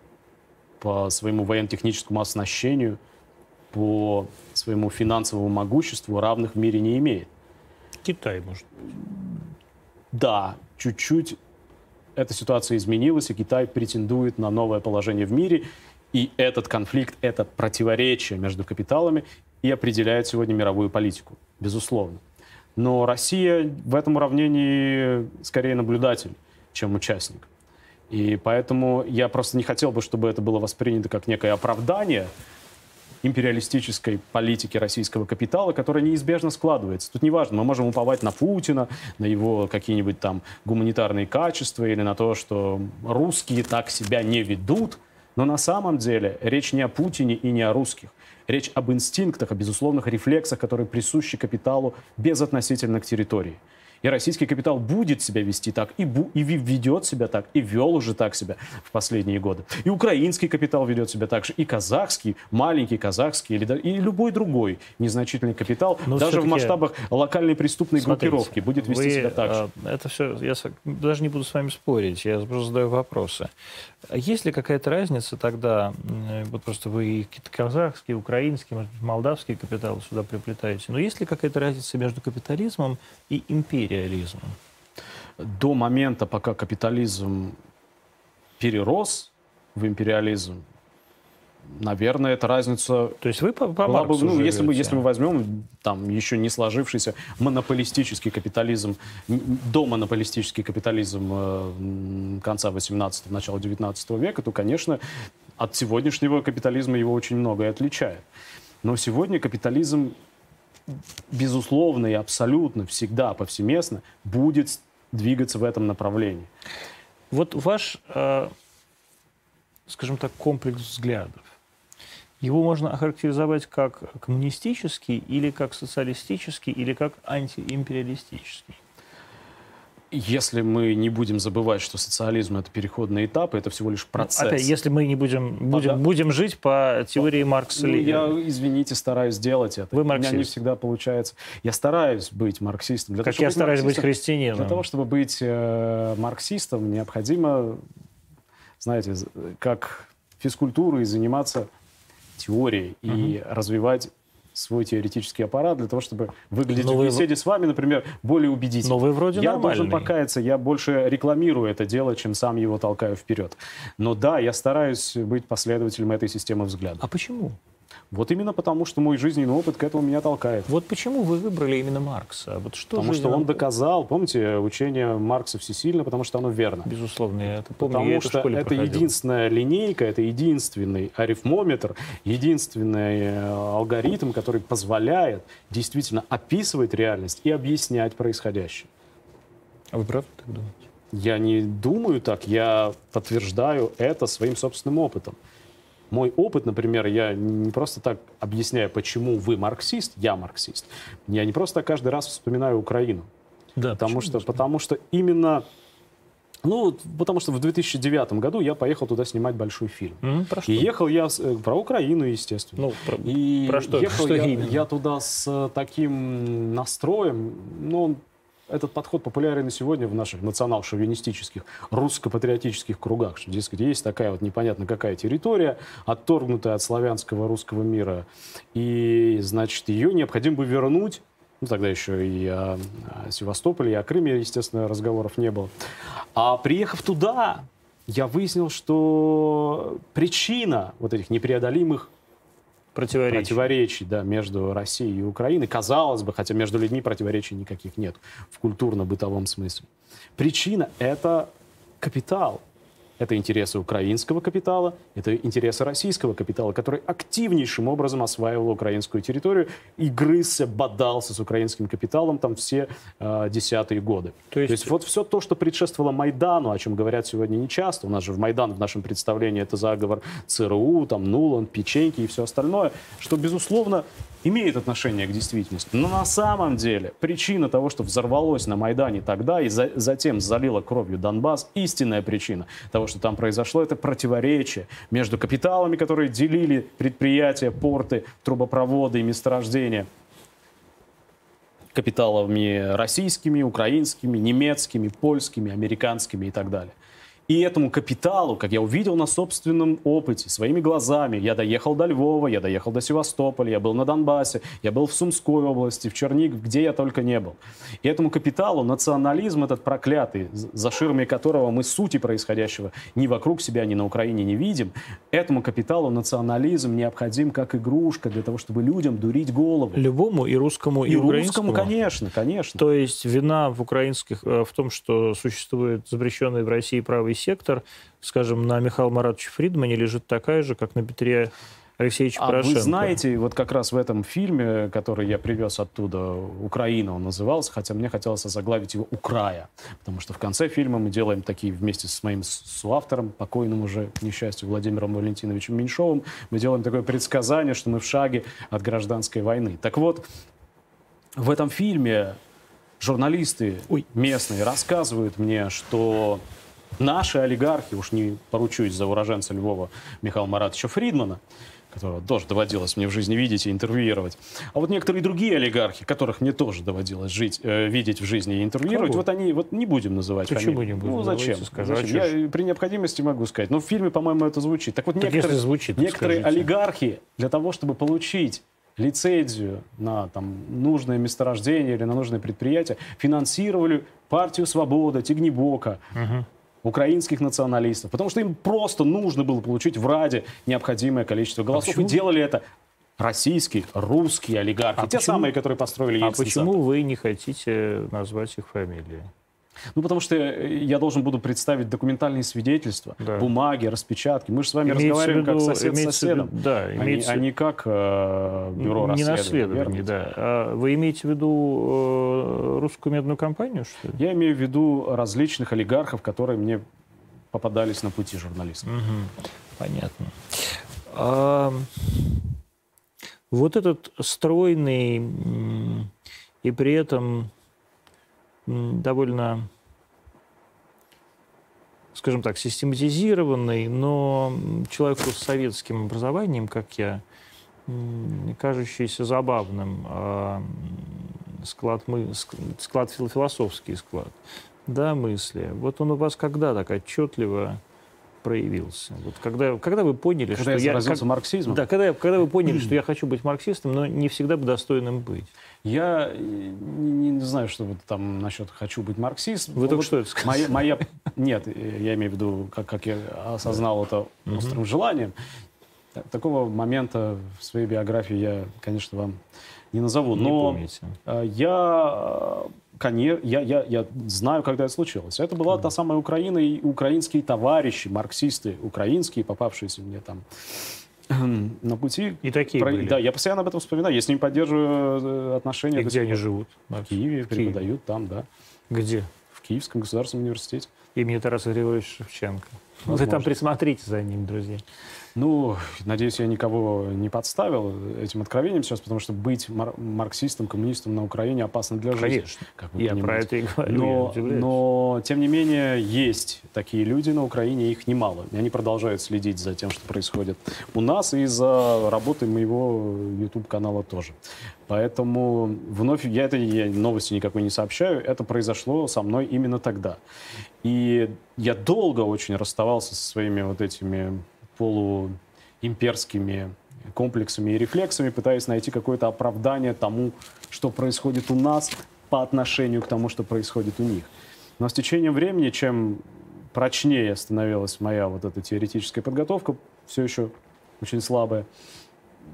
по своему военно-техническому оснащению, по своему финансовому могуществу равных в мире не имеет. Китай, может Да, чуть-чуть эта ситуация изменилась, и Китай претендует на новое положение в мире. И этот конфликт, это противоречие между капиталами и определяет сегодня мировую политику, безусловно. Но Россия в этом уравнении скорее наблюдатель, чем участник. И поэтому я просто не хотел бы, чтобы это было воспринято как некое оправдание империалистической политики российского капитала, которая неизбежно складывается. Тут неважно, мы можем уповать на Путина, на его какие-нибудь там гуманитарные качества или на то, что русские так себя не ведут, но на самом деле речь не о Путине и не о русских. Речь об инстинктах, о безусловных рефлексах, которые присущи капиталу безотносительно к территории. И российский капитал будет себя вести так, и, бу, и ведет себя так, и вел уже так себя в последние годы. И украинский капитал ведет себя так же, и казахский, маленький казахский, или, и любой другой незначительный капитал, Но даже в масштабах локальной преступной смотрите, группировки будет вести вы, себя так же. А, это все, я даже не буду с вами спорить, я просто задаю вопросы. Есть ли какая-то разница тогда, вот просто вы какие-то казахские, украинские, может быть, молдавские капиталы сюда приплетаете, но есть ли какая-то разница между капитализмом и империализмом? До момента, пока капитализм перерос в империализм, наверное, эта разница... То есть вы по, по была бы, ну, если, мы, если мы возьмем там еще не сложившийся монополистический капитализм, до монополистический капитализм э, конца 18-го, начала 19 века, то, конечно, от сегодняшнего капитализма его очень многое отличает. Но сегодня капитализм, безусловно и абсолютно всегда повсеместно будет двигаться в этом направлении. Вот ваш, э, скажем так, комплекс взглядов, его можно охарактеризовать как коммунистический или как социалистический или как антиимпериалистический. Если мы не будем забывать, что социализм это переходный этап, это всего лишь процесс. Опять, если мы не будем, будем, а, да. будем жить по теории ну, Маркса ну, Я, извините, стараюсь сделать это. Вы марксист. У меня не всегда получается. Я стараюсь быть марксистом. Для как того, я стараюсь быть христианином. Для того, чтобы быть э, марксистом, необходимо, знаете, как физкультурой заниматься теории угу. и развивать свой теоретический аппарат для того, чтобы выглядеть Но в беседе вы... с вами, например, более убедительно. Но вы вроде Я нормальный. должен покаяться, я больше рекламирую это дело, чем сам его толкаю вперед. Но да, я стараюсь быть последователем этой системы взглядов. А почему? Вот именно потому, что мой жизненный опыт к этому меня толкает. Вот почему вы выбрали именно Маркса? Вот что потому жизненно... что он доказал, помните, учение Маркса всесильно, потому что оно верно. Безусловно, я это помню. Потому я что это, это единственная линейка, это единственный арифмометр, единственный э, алгоритм, который позволяет действительно описывать реальность и объяснять происходящее. А вы правда так думаете? Я не думаю так, я подтверждаю это своим собственным опытом. Мой опыт, например, я не просто так объясняю, почему вы марксист, я марксист. Я не просто так каждый раз вспоминаю Украину. Да, потому что, потому что именно ну, потому что в 2009 году я поехал туда снимать большой фильм. Mm, про что? И ехал я с, э, про Украину, естественно. Ну, про, и про что? Ехал что я, именно? я туда с таким настроем, ну, этот подход популярен на сегодня в наших национал-шовинистических, русско-патриотических кругах, что, дескать, есть такая вот непонятно какая территория, отторгнутая от славянского русского мира, и, значит, ее необходимо бы вернуть ну, тогда еще и о Севастополе, и о Крыме, естественно, разговоров не было. А приехав туда, я выяснил, что причина вот этих непреодолимых противоречий. противоречий да, между Россией и Украиной, казалось бы, хотя между людьми противоречий никаких нет в культурно-бытовом смысле. Причина — это капитал. Это интересы украинского капитала, это интересы российского капитала, который активнейшим образом осваивал украинскую территорию и грызся, бодался с украинским капиталом там все э, десятые годы. То есть... то есть вот все то, что предшествовало Майдану, о чем говорят сегодня нечасто, у нас же в Майдан в нашем представлении это заговор ЦРУ, там Нулан, печеньки и все остальное, что, безусловно, имеет отношение к действительности. Но на самом деле причина того, что взорвалось на Майдане тогда и за, затем залило кровью Донбасс, истинная причина того, что там произошло, это противоречие между капиталами, которые делили предприятия, порты, трубопроводы и месторождения, капиталами российскими, украинскими, немецкими, польскими, американскими и так далее. И этому капиталу, как я увидел на собственном опыте, своими глазами, я доехал до Львова, я доехал до Севастополя, я был на Донбассе, я был в Сумской области, в Чернигов, где я только не был. И этому капиталу национализм этот проклятый, за ширмой которого мы сути происходящего ни вокруг себя, ни на Украине не видим, этому капиталу национализм необходим как игрушка для того, чтобы людям дурить голову. Любому и русскому, и, и украинскому? русскому, конечно, конечно. То есть вина в украинских э, в том, что существует запрещенный в России правый сектор, скажем, на Михаила Маратовича Фридмане лежит такая же, как на Петре Алексеевича а Порошенко. вы знаете, вот как раз в этом фильме, который я привез оттуда, «Украина» он назывался, хотя мне хотелось заглавить его «Украя», потому что в конце фильма мы делаем такие вместе с моим соавтором, покойным уже, к несчастью, Владимиром Валентиновичем Меньшовым, мы делаем такое предсказание, что мы в шаге от гражданской войны. Так вот, в этом фильме журналисты Ой. местные рассказывают мне, что наши олигархи, уж не поручусь за уроженца Львова Михаила Маратовича Фридмана, которого тоже доводилось мне в жизни видеть и интервьюировать. А вот некоторые другие олигархи, которых мне тоже доводилось жить, э, видеть в жизни и интервьюировать, Кого? вот они, вот не будем называть Почему фамилии. не будем? Ну, зачем? Скажу, зачем? А Я при необходимости могу сказать. Но в фильме, по-моему, это звучит. Так вот, так некоторые, звучит, некоторые скажите. олигархи для того, чтобы получить лицензию на там, нужное месторождение или на нужное предприятие, финансировали партию «Свобода», Тигнибока, угу украинских националистов, потому что им просто нужно было получить в Раде необходимое количество голосов. А и делали это российские, русские олигархи, а те почему, самые, которые построили А почему вы не хотите назвать их фамилии? Ну, потому что я должен буду представить документальные свидетельства, да. бумаги, распечатки. Мы же с вами имеется разговариваем виду, как сосед с соседом, виду, да, а, имеется... не, а не как э, бюро не расследований. да. А вы имеете в виду э, русскую медную компанию, что ли? Я имею в виду различных олигархов, которые мне попадались на пути журналистов. Угу. Понятно. А, вот этот стройный и при этом довольно, скажем так, систематизированный, но человеку с советским образованием, как я, кажущийся забавным а, склад, мы, склад философский склад да, мысли. Вот он у вас когда так отчетливо проявился? Вот когда, когда вы поняли, когда что я я... Как, марксизмом? Да, когда, когда вы поняли, что я хочу быть марксистом, но не всегда бы достойным быть. Я не, не знаю, что вот там насчет «хочу быть марксистом». Вы вот только что это сказали. Моя, моя, нет, я имею в виду, как, как я осознал это острым желанием. Такого момента в своей биографии я, конечно, вам не назову. Не но помните. э, я, конечно, я, я, я знаю, когда это случилось. Это была та самая Украина и украинские товарищи, марксисты украинские, попавшиеся мне там на пути. И такие Про- были. Да, я постоянно об этом вспоминаю. Я с ними поддерживаю э, отношения. И где они живут? В Киеве, В Киеве. преподают там, да. Где? В Киевском государственном университете. Имени Тараса Григорьевича Шевченко. Вы Возможно. там присмотрите за ним, друзья. Ну, надеюсь, я никого не подставил этим откровением сейчас, потому что быть мар- марксистом, коммунистом на Украине опасно для жизни. Конечно. как Я про это и говорю. Но, но, тем не менее, есть такие люди на Украине, их немало. И они продолжают следить за тем, что происходит у нас, и за работой моего YouTube-канала тоже. Поэтому вновь, я это я новости никакой не сообщаю, это произошло со мной именно тогда. И я долго очень расставался со своими вот этими полуимперскими комплексами и рефлексами, пытаясь найти какое-то оправдание тому, что происходит у нас по отношению к тому, что происходит у них. Но с течением времени, чем прочнее становилась моя вот эта теоретическая подготовка, все еще очень слабая,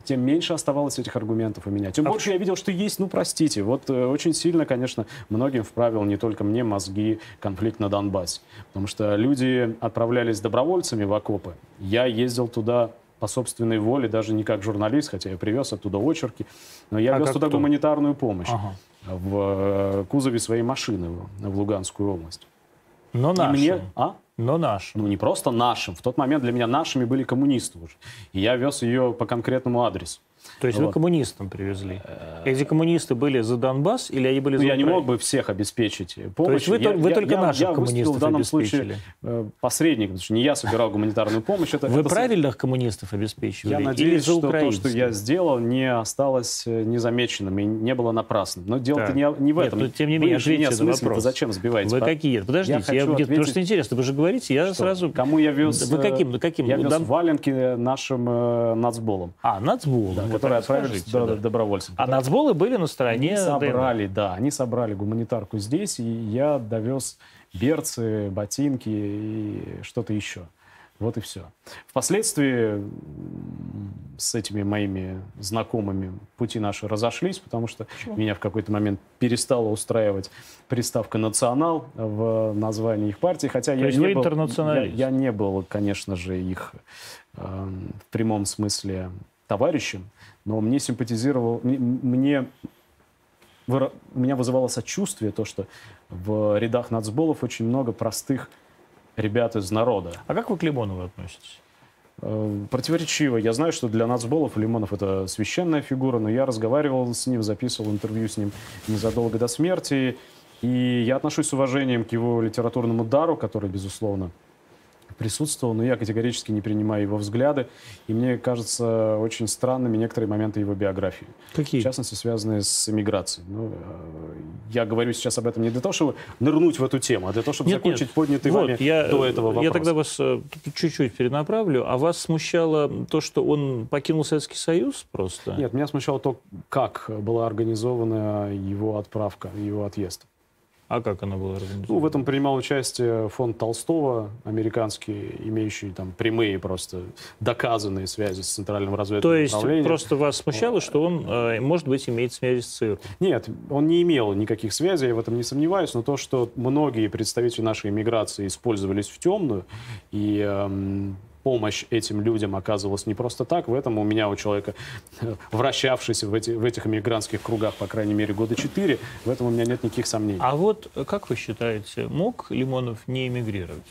тем меньше оставалось этих аргументов у меня. Тем А больше я видел, что есть, ну, простите, вот э, очень сильно, конечно, многим вправил не только мне мозги конфликт на Донбассе. Потому что люди отправлялись добровольцами в окопы. Я ездил туда по собственной воле, даже не как журналист, хотя я привез оттуда очерки, но я А вез туда кто? гуманитарную помощь Ага. в э, кузове своей машины в Луганскую область. Но И нашим. мне, а? Но нашим. Ну, не просто нашим. В тот момент для меня нашими были коммунисты уже. И я вез ее по конкретному адресу. То есть вы вот. коммунистам привезли. Эти коммунисты были за Донбасс или они были Ну, за я не мог бы всех обеспечить помощью. есть вы я, вы я- только я- наших я коммунистов в данном обеспечили. случае э, посредником, потому что не я собирал гуманитарную помощь. Это, Вы это правильных коммунистов обеспечивали? Я или надеюсь, что то, что я сделал, не осталось э, незамеченным и не было напрасным. Но дело-то не, не в Нет, этом. но тем не Вы менее, ответьте на вопрос. зачем сбиваете? Вы какие? Подождите, я, мне- ответить, потому что интересно, вы же говорите, я что, сразу... Кому я вез... Вы э, каким? Ну, каким? Я вез валенки нашим э, нацболом, А, нацбол. да, вот которые отправились до- да. добровольцем. А нацболы были на стороне Они ДНР. собрали, да, они собрали гуманитарку здесь, и я довез берцы, ботинки и что-то еще. Вот и все. Впоследствии с этими моими знакомыми пути наши разошлись, потому что меня в какой-то момент перестала устраивать приставка «национал» в названии их партии, хотя я есть не был, я, я не был, конечно же, их эм, в прямом смысле товарищем, но мне симпатизировал, мне у меня вызывало сочувствие то, что в рядах нацболов очень много простых ребят из народа. А как вы к Лимонову относитесь? Э, Противоречиво. Я знаю, что для нацболов Лимонов это священная фигура, но я разговаривал с ним, записывал интервью с ним незадолго до смерти, и я отношусь с уважением к его литературному дару, который, безусловно, присутствовал, но я категорически не принимаю его взгляды, и мне кажется очень странными некоторые моменты его биографии. Какие? В частности, связанные с эмиграцией. Ну, э, я говорю сейчас об этом не для того, чтобы нырнуть в эту тему, а для того, чтобы Нет, закончить нет. поднятый Вот, вами я, до этого вопрос. Я тогда вас э, чуть-чуть перенаправлю. А вас смущало то, что он покинул Советский Союз просто? Нет, меня смущало то, как была организована его отправка, его отъезд. А как она была организована? Ну, в этом принимал участие фонд Толстого, американский, имеющий там прямые просто доказанные связи с Центральным То разведывательным есть управлением. просто вас смущало, что он, э, может быть, имеет связи с ЦРУ? Нет, он не имел никаких связей, я в этом не сомневаюсь, но то, что многие представители нашей иммиграции использовались в темную, и эм, помощь этим людям оказывалась не просто так, в этом у меня, у человека, вращавшийся в, эти, в этих иммигрантских кругах, по крайней мере, года четыре, в этом у меня нет никаких сомнений. А вот э, как вы считаете, мог Лимонов не эмигрировать?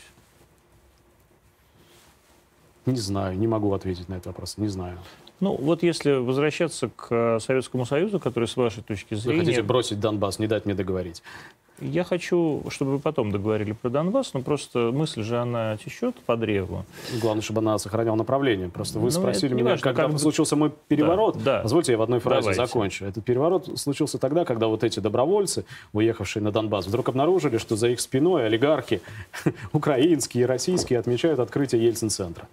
Не знаю, не могу ответить на этот вопрос, не знаю. Ну, вот если возвращаться к э, Советскому Союзу, который, с вашей точки Вы зрения... хотите бросить Донбасс, не дать мне договорить. Я хочу, чтобы вы потом договорили про Донбасс, но просто мысль же, она течет по древу. Главное, чтобы она сохраняла направление. Просто вы Ну, спросили меня, важно, когда как- случился мой переворот. Да, да. Позвольте, я в одной фразе Давайте. закончу. Этот переворот случился тогда, когда вот эти добровольцы, уехавшие на Донбасс, вдруг обнаружили, что за их спиной олигархи украинские и российские отмечают открытие Ельцин-центра.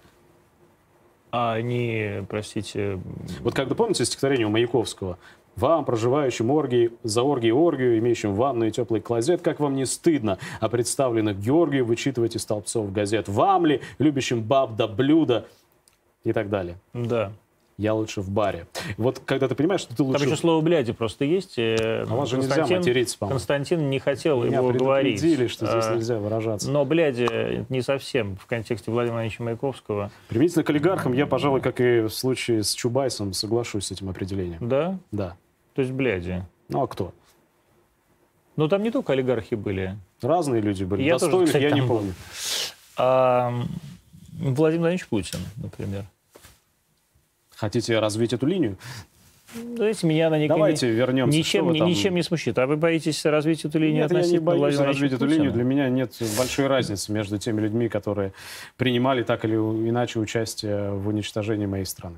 А они, простите, Вот когда помните стихотворение у Маяковского? Вам, проживающим оргии, за оргии оргию, имеющим ванну и теплый клозет, как вам не стыдно о представленных Георгию вычитывать из столбцов газет? Вам ли, любящим баб да блюда, и так далее. Да. Я лучше в баре. Вот когда ты понимаешь, что ты лучше... Там еще слово «бляди» просто есть. э, А у вас же нельзя материться, по-моему. Константин не хотел Меня его говорить. что здесь А, нельзя выражаться. Но «бляди» не совсем в контексте Владимира Владимировича Маяковского. Применительно к олигархам, я, пожалуй, как и в случае с Чубайсом, соглашусь с этим определением. Да? Да. То есть «бляди». Ну а кто? Но там не только олигархи были. Разные люди были. Я тоже, Достойных кстати, я не там был. помню. А, Владимир Владимирович Путин, например. Хотите развить эту линию? Знаете, меня она никак Давайте не- вернемся. ничем, там- ничем не смущает. А вы боитесь развить эту линию Нет, я не боюсь развить эту линию. Для меня нет большой разницы между теми людьми, которые принимали так или иначе участие в уничтожении моей страны.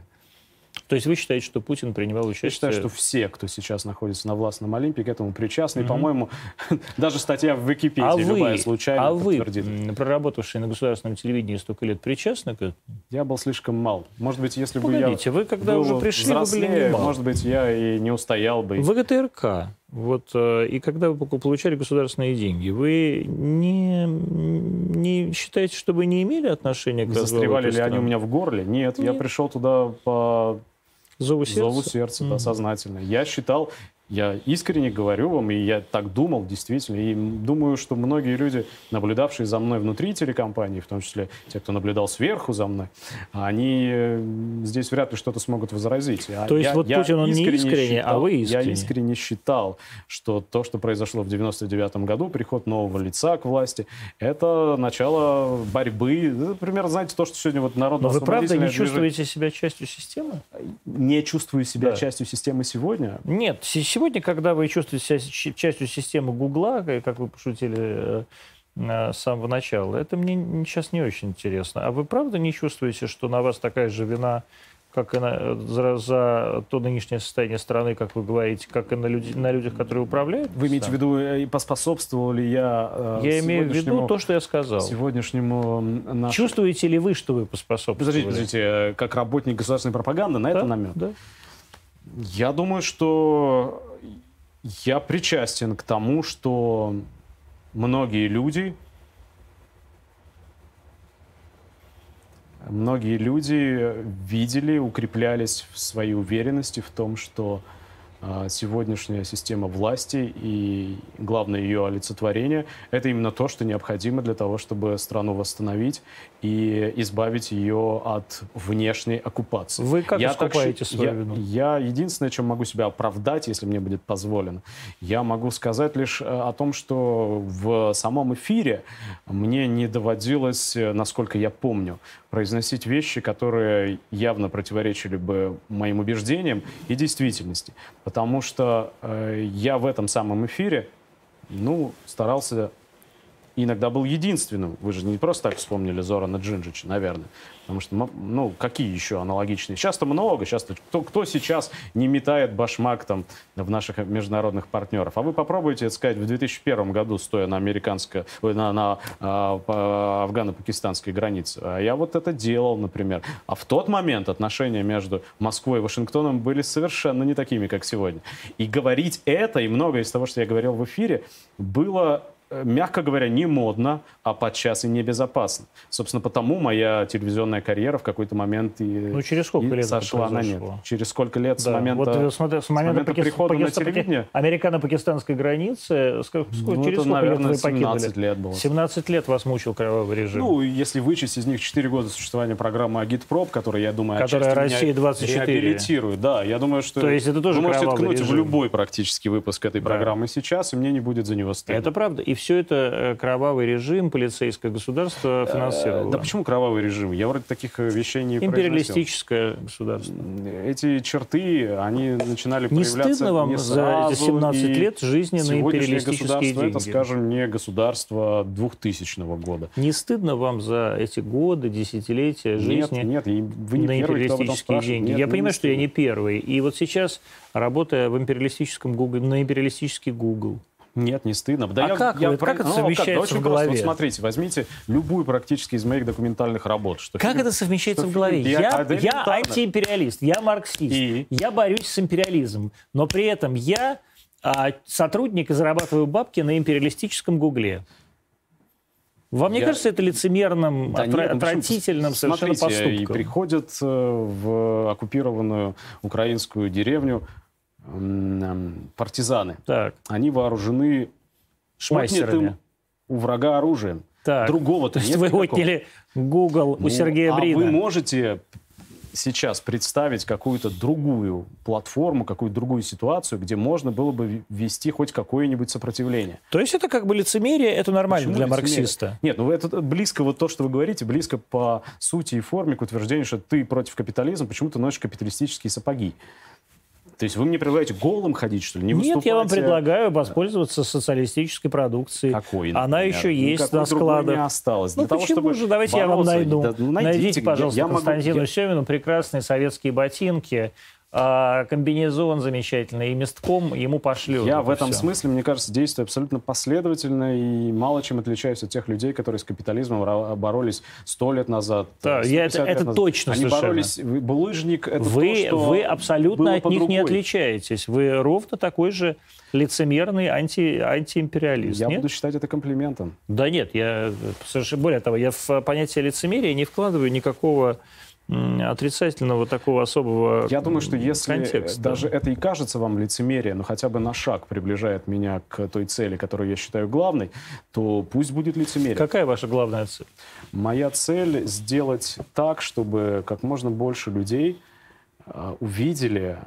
То есть вы считаете, что Путин принимал участие? Я считаю, что все, кто сейчас находится на властном Олимпе, к этому причастны. И, по-моему, даже статья в Википедии а любая вы, случайно а вы, подтвердит. м, проработавшие на государственном телевидении столько лет, причастны к этому? Я был слишком мал. Может быть, если бы я Погодите, вы когда уже пришли, вы были взрослее, немало. может быть, я и не устоял бы. ВГТРК, вот, э, и когда вы получали государственные деньги, вы не, не считаете, что вы не имели отношения к развалу Застревали ли они у меня в горле? Нет, я Нет. пришел туда по Зову сердца? зову сердца, да, Мгм. сознательно. Я считал, я искренне говорю вам, и я так думал, действительно, и думаю, что многие люди, наблюдавшие за мной внутри телекомпании, в том числе те, кто наблюдал сверху за мной, они э, здесь вряд ли что-то смогут возразить. А То есть я- вот я Путин, он не искренне искренне, а вы Я искренне. искренне считал, что то, что произошло в 99 году, приход нового лица к власти, это начало борьбы. Это, примерно, знаете, то, что сегодня вот народно Но вы правда не чувствуете себя частью системы? Не чувствую себя Да. частью системы сегодня. Нет, се- сегодня, когда вы чувствуете себя частью системы Гугла, э, как вы пошутили э, э, с самого начала, это мне сейчас не очень интересно. А вы правда не чувствуете, что на вас такая же вина, как и на, за, за то нынешнее состояние страны, как вы говорите, как и на, люди, на людях, которые управляют? Вы имеете в виду, и поспособствовал ли я э, Я имею в виду то, что я сказал. сегодняшнему нашему... Чувствуете ли вы, что вы поспособствовали? Подождите, подождите, как работник государственной пропаганды, на Да? это намек? Да. Я думаю, что я причастен к тому, что многие люди, многие люди видели, укреплялись в своей уверенности в том, что сегодняшняя система власти и главное ее олицетворение – это именно то, что необходимо для того, чтобы страну восстановить и избавить ее от внешней оккупации. Вы как Я так искупаете щи- свою я- вину? Я единственное, чем могу себя оправдать, если мне будет позволено, я могу сказать лишь э, о том, что в самом эфире мне не доводилось, э, насколько я помню, произносить вещи, которые явно противоречили бы моим убеждениям и действительности. Потому что э, я в этом самом эфире, ну, старался иногда был единственным. Вы же не просто так вспомнили Зорана Джинджича, наверное. Потому что, ну, какие еще аналогичные? Сейчас-то много, сейчас кто, кто сейчас не метает башмак там в наших международных партнеров? А вы попробуйте это сказать в 2001 году, стоя на американско, ой, на, на а, афгано-пакистанской границе. А я вот это делал, например. А в тот момент отношения между Москвой и Вашингтоном были совершенно не такими, как сегодня. И говорить это, и многое из того, что я говорил в эфире, было мягко говоря, не модно, а подчас и небезопасно. Собственно, потому моя телевизионная карьера в какой-то момент и, Ну, через сколько и лет сошла на нет. Через сколько лет с Да, момента... вот, э, смотри, с момента, момента паки- прихода на паки- телевидение? Американо-пакистанской границы, сколько, Ну, через это, сколько наверное, лет вы покинули? 17 лет было. 17 лет вас мучил кровавый режим. Ну, если вычесть из них 4 года существования программы «Агитпроп», которая, я думаю, Которая меня «Россия-24». реабилитирует. Да, я думаю, что То есть это тоже вы можете ткнуть в режим. любой практически выпуск этой Да. программы сейчас, и мне не будет за него стыдно. это правда. И все это э, кровавый режим, полицейское государство финансировало. Э, Да почему кровавый режим? Я вроде таких э, вещей не. Империалистическое государство. Эти черты, они начинали Не проявляться стыдно вам не за сразу, эти 17 и лет жизни на империалистические государство деньги? это, скажем, не государство 2000 года. Не стыдно вам за эти годы, десятилетия жизни Нет, нет, вы не на первый, империалистические деньги? Нет, Я мне понимаю, что я не первый. И вот сейчас, работая в империалистическом Google, на империалистический Google, Нет, не стыдно. Да А я, как я вы- про- как это Ну, совмещается Да очень в просто. голове? Вот смотрите, возьмите любую практически из моих документальных работ. Что Как фильм- это совмещается что в голове? Я- Я, да я антиимпериалист, я марксист, И? я борюсь с империализмом, но при этом я а, сотрудник и зарабатываю бабки на империалистическом гугле. Вам не Я- кажется это лицемерным, Да отвра- нет, ну отвратительным совершенно Смотрите, и поступком? приходят э, в оккупированную украинскую деревню партизаны. Так, Они вооружены шмайсерами. у врага оружием. Так. Другого-то То есть нет вы никакого. отняли Google у Ну, Сергея а Брина. вы можете сейчас представить какую-то другую платформу, какую-то другую ситуацию, где можно было бы вести хоть какое-нибудь сопротивление? То есть это как бы лицемерие, это нормально Почему для лицемерие? марксиста. Нет, ну это близко вот то, что вы говорите, близко по сути и форме к утверждению, что ты против капитализма, почему ты носишь капиталистические сапоги. То есть вы мне предлагаете голым ходить, что ли? Не Нет, я вам предлагаю воспользоваться социалистической продукцией. Какой, Она например? еще есть Никакой на складах. не осталось. Ну того, почему чтобы же? Давайте я вам бороться, найду. да, ну, найдите, пожалуйста, я могу- Константину я- Семину прекрасные советские ботинки, а, комбинезон замечательный, и местком ему пошлют. Я это в этом всё. смысле, мне кажется, действую абсолютно последовательно и мало чем отличаюсь от тех людей, которые с капитализмом боролись сто лет назад. Да, 150 я это- это назад. точно Они совершенно. боролись... Булыжник — это Вы, то, что вы абсолютно от них не отличаетесь. Вы ровно такой же лицемерный анти, антиимпериалист. Я нет? буду считать это комплиментом. Да нет, я совершенно более того, я в понятие лицемерия не вкладываю никакого отрицательного такого особого Я думаю, что если контекста. даже это и кажется вам лицемерие, но хотя бы на шаг приближает меня к той цели, которую я считаю главной, то пусть будет лицемерие. Какая ваша главная цель? Моя цель сделать так, чтобы как можно больше людей э, увидели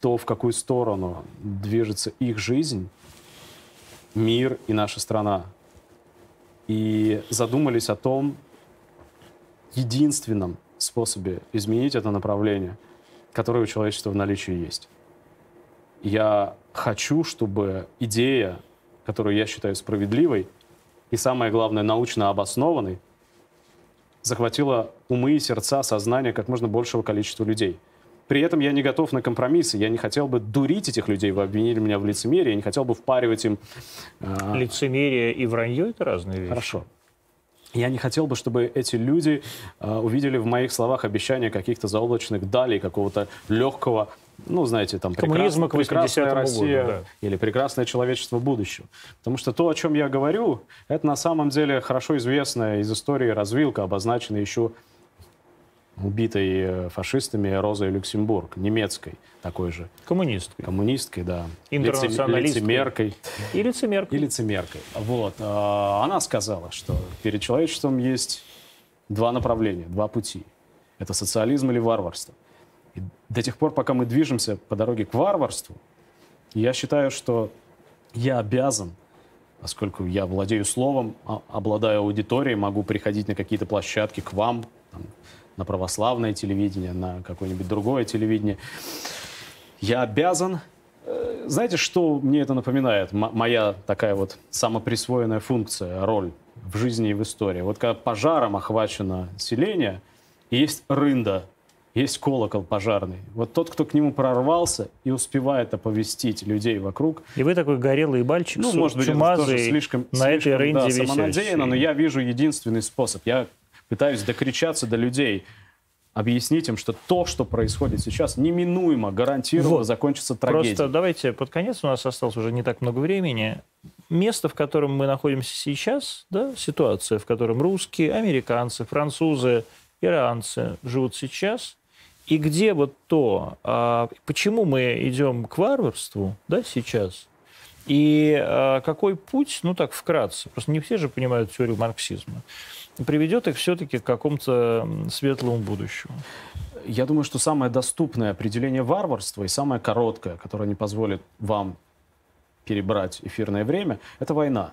то, в какую сторону движется их жизнь, мир и наша страна. И задумались о том единственном способе изменить это направление, которое у человечества в наличии есть. Я хочу, чтобы идея, которую я считаю справедливой, и самое главное, научно обоснованной, захватила умы и сердца, сознание как можно большего количества людей. При этом я не готов на компромиссы. Я не хотел бы дурить этих людей. Вы обвинили меня в лицемерии. Я не хотел бы впаривать им... э, Лицемерие и вранье – это разные вещи. Хорошо. Я не хотел бы, чтобы эти люди э, увидели в моих словах обещания каких-то заоблачных далей, какого-то легкого, ну, знаете, там, прекрасная 80-му Россия году, или прекрасное человечество будущего. Потому что то, о чем я говорю, это на самом деле хорошо известная из истории развилка, обозначенная еще убитой э, фашистами Розой Люксембург, немецкой такой же, Коммунисткой. коммунисткой, да, Интернационалисткой. лицемеркой. И лицемеркой. И лицемеркой. Вот. а, Она сказала, что перед человечеством есть два направления, два пути. Это социализм или варварство. И до тех пор, пока мы движемся по дороге к варварству, я считаю, что я обязан, поскольку я владею словом, а- обладаю аудиторией, могу приходить на какие-то площадки к вам, там, на православное телевидение, на какое-нибудь другое телевидение. Я обязан Э, знаете, что мне это напоминает? М- моя такая вот самоприсвоенная функция, роль в жизни и в истории. Вот когда пожаром охвачено селение, есть рында, есть колокол пожарный. Вот тот, кто к нему прорвался и успевает оповестить людей вокруг, И вы такой горелый бальчик, ну, су- может быть, это тоже чумазый, слишком, на этой слишком, рынде да, самонадеянно, но я вижу единственный способ. Я пытаюсь докричаться до людей, объяснить им, что то, что происходит сейчас, неминуемо, гарантированно Вот. закончится трагедией. Просто давайте под конец, у нас осталось уже не так много времени. Место, в котором мы находимся сейчас, да, ситуация, в котором русские, американцы, французы, иранцы живут сейчас, и где вот то, а, почему мы идем к варварству, да, сейчас, и а, какой путь, ну так вкратце, просто не все же понимают теорию марксизма, приведет их все-таки к какому-то светлому будущему. Я думаю, что самое доступное определение варварства и самое короткое, которое не позволит вам перебрать эфирное время, это война.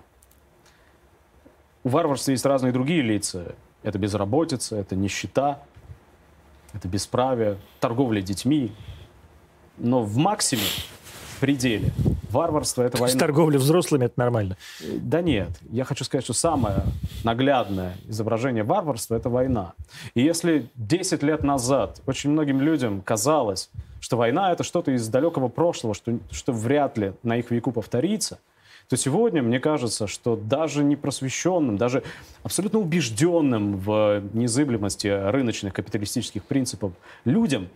У варварства есть разные другие лица. Это безработица, это нищета, это бесправие, торговля детьми. Но в максиме, в пределе, варварство — это То война. торговля взрослыми – это нормально. Да нет, я хочу сказать, что самое наглядное изображение варварства — это война. И если 10 лет назад очень многим людям казалось, что война — это что-то из далекого прошлого, что, что вряд ли на их веку повторится, то сегодня мне кажется, что даже непросвещенным, даже абсолютно убежденным в незыблемости рыночных капиталистических принципов людям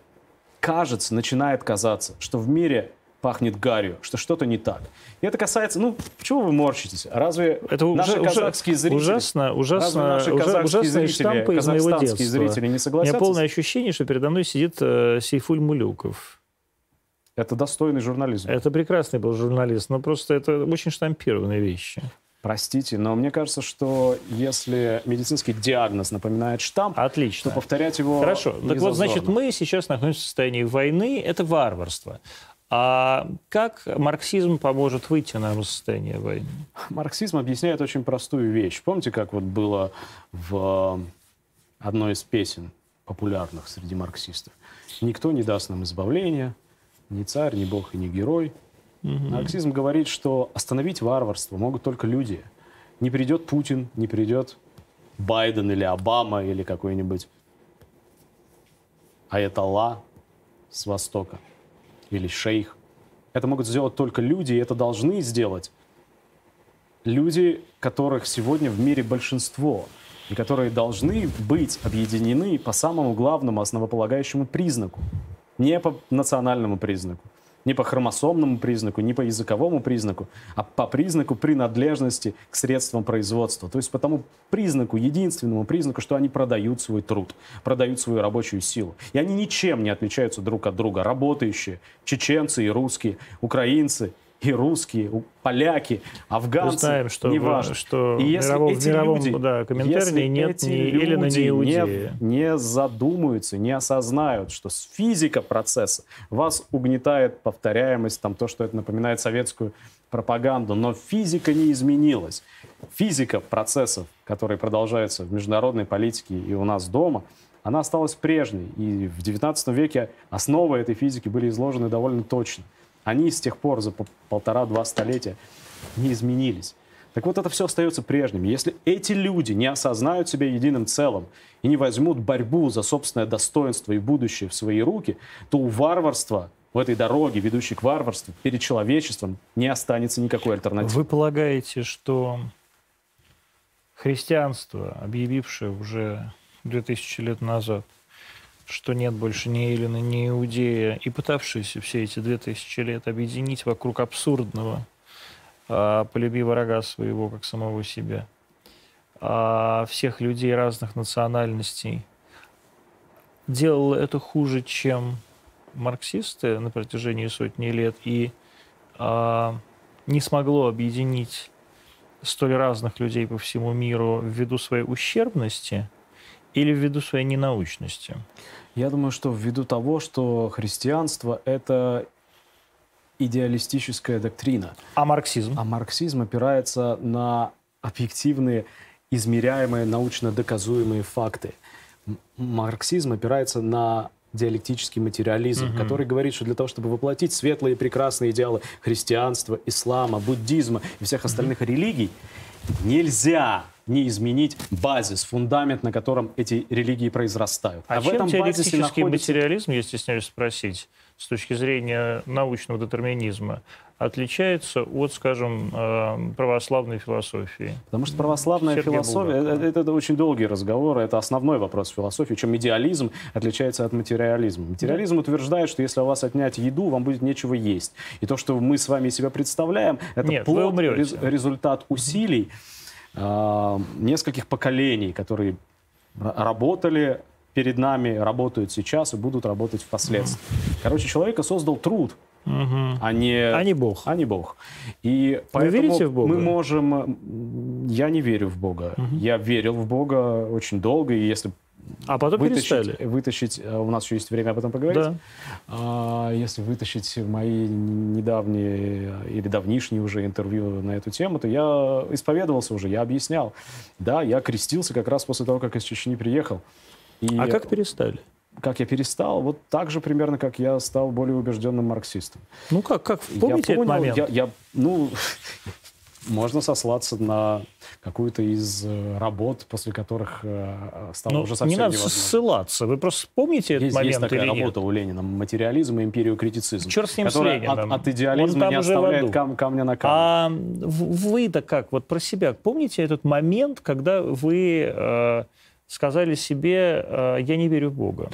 кажется, начинает казаться, что в мире пахнет гарью, что что-то не так. И это касается, ну, почему вы морщитесь? Разве это наши уже, казахские зрители... Ужасно, ужасно, наши ужасные зрители, штампы из моего детства. зрители не У согласятся? меня полное ощущение, что передо мной сидит э, Сейфуль Мулюков. Это достойный журнализм. Это прекрасный был журналист, но просто это очень штампированные вещи. Простите, но мне кажется, что если медицинский диагноз напоминает штамп, Отлично. то повторять его Хорошо. Так вот, значит, мы сейчас находимся в состоянии войны. Это варварство. А как марксизм поможет выйти нам из состояния войны? Марксизм объясняет очень простую вещь. Помните, как вот было в одной из песен популярных среди марксистов? «Никто не даст нам избавления, ни царь, ни бог и ни герой». Марксизм говорит, что остановить варварство могут только люди. Не придет Путин, не придет Байден или Обама или какой-нибудь Аятолла с Востока или шейх. Это могут сделать только люди, и это должны сделать люди, которых сегодня в мире большинство, и которые должны быть объединены по самому главному основополагающему признаку, не по национальному признаку, не по хромосомному признаку, не по языковому признаку, а по признаку принадлежности к средствам производства. То есть по тому признаку, единственному признаку, что они продают свой труд, продают свою рабочую силу. И они ничем не отличаются друг от друга. Работающие, чеченцы и русские, украинцы и русские, поляки, афганцы, Мы знаем, что, неважно. что И в если мировом, эти в мировом люди- да, комментарии если нет эти ни Эллина, ни Иудея. Не, не задумаются, не осознают, что физика процесса вас угнетает повторяемость, там, то, что это напоминает советскую пропаганду, но физика не изменилась. Физика процессов, которые продолжаются в международной политике и у нас дома, она осталась прежней. И в XIX веке основы этой физики были изложены довольно точно. Они с тех пор за по- полтора-два столетия не изменились. Так вот, это все остается прежним. Если эти люди не осознают себя единым целым и не возьмут борьбу за собственное достоинство и будущее в свои руки, то у варварства, в этой дороге, ведущей к варварству, перед человечеством не останется никакой альтернативы. Вы полагаете, что христианство, объявившее уже 2000 лет назад, что нет больше ни Эллина, ни Иудея, и пытавшееся все эти 2000 лет объединить вокруг абсурдного а, «полюби врага своего, как самого себя», а, всех людей разных национальностей, делало это хуже, чем марксисты на протяжении сотни лет, и а, не смогло объединить столь разных людей по всему миру ввиду своей ущербности или ввиду своей ненаучности? Я думаю, что ввиду того, что христианство — это идеалистическая доктрина, А марксизм? а марксизм опирается на объективные, измеряемые, научно доказуемые факты. Марксизм опирается на диалектический материализм, Мгм. который говорит, что для того, чтобы воплотить светлые и прекрасные идеалы христианства, ислама, буддизма и всех остальных религий, нельзя не изменить базис, фундамент, на котором эти религии произрастают. А, в чем этом теоретический находится материализм, я стесняюсь спросить, с точки зрения научного детерминизма, отличается от, скажем, э, православной философии? Потому что православная Сергей философия Булгаков. это, это очень долгий разговор, это основной вопрос философии, чем идеализм отличается от материализма. Материализм утверждает, что если у вас отнять еду, вам будет нечего есть. И то, что мы с вами себя представляем, это Нет, плод, рез- результат усилий а, нескольких поколений, которые работали перед нами, работают сейчас и будут работать впоследствии. Короче, человека создал труд, Мгм. а не А не Бог. а не Бог. И поэтому верите в Бога? мы можем... Я не верю в Бога. Я верил в Бога очень долго, и если А потом вытащить, перестали. вытащить... э, У нас еще есть время об этом поговорить. Да. А, если вытащить мои недавние э, или давнишние уже интервью на эту тему, то я исповедовался уже, я объяснял. Да, я крестился как раз после того, как из Чечни приехал. И А как перестали? как я перестал? Вот так же примерно, как я стал более убежденным марксистом. Ну как, как? Помните я этот понял, момент? Я, я- ну, можно сослаться на какую-то из э, работ, после которых э, стало Ну, уже совсем не надо невозможно. ссылаться. Вы просто помните этот Есть, момент есть такая или нет? работа у Ленина «Материализм и империокритицизм», Черт с ним, с Лениным. от, от идеализма не оставляет кам- камня на камне. А вы-то как, вот про себя, помните этот момент, когда вы э, сказали себе, э, я не верю в Бога?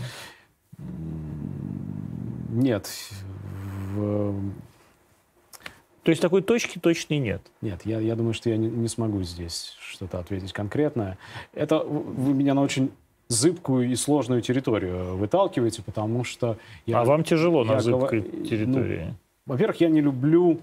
Нет, в- То есть такой точки точной нет? Нет, я, я думаю, что я не, не смогу здесь что-то ответить конкретное. Это вы меня на очень зыбкую и сложную территорию выталкиваете, потому что... Я, а вам тяжело на зыбкой говор... территории? Ну, во-первых, я не люблю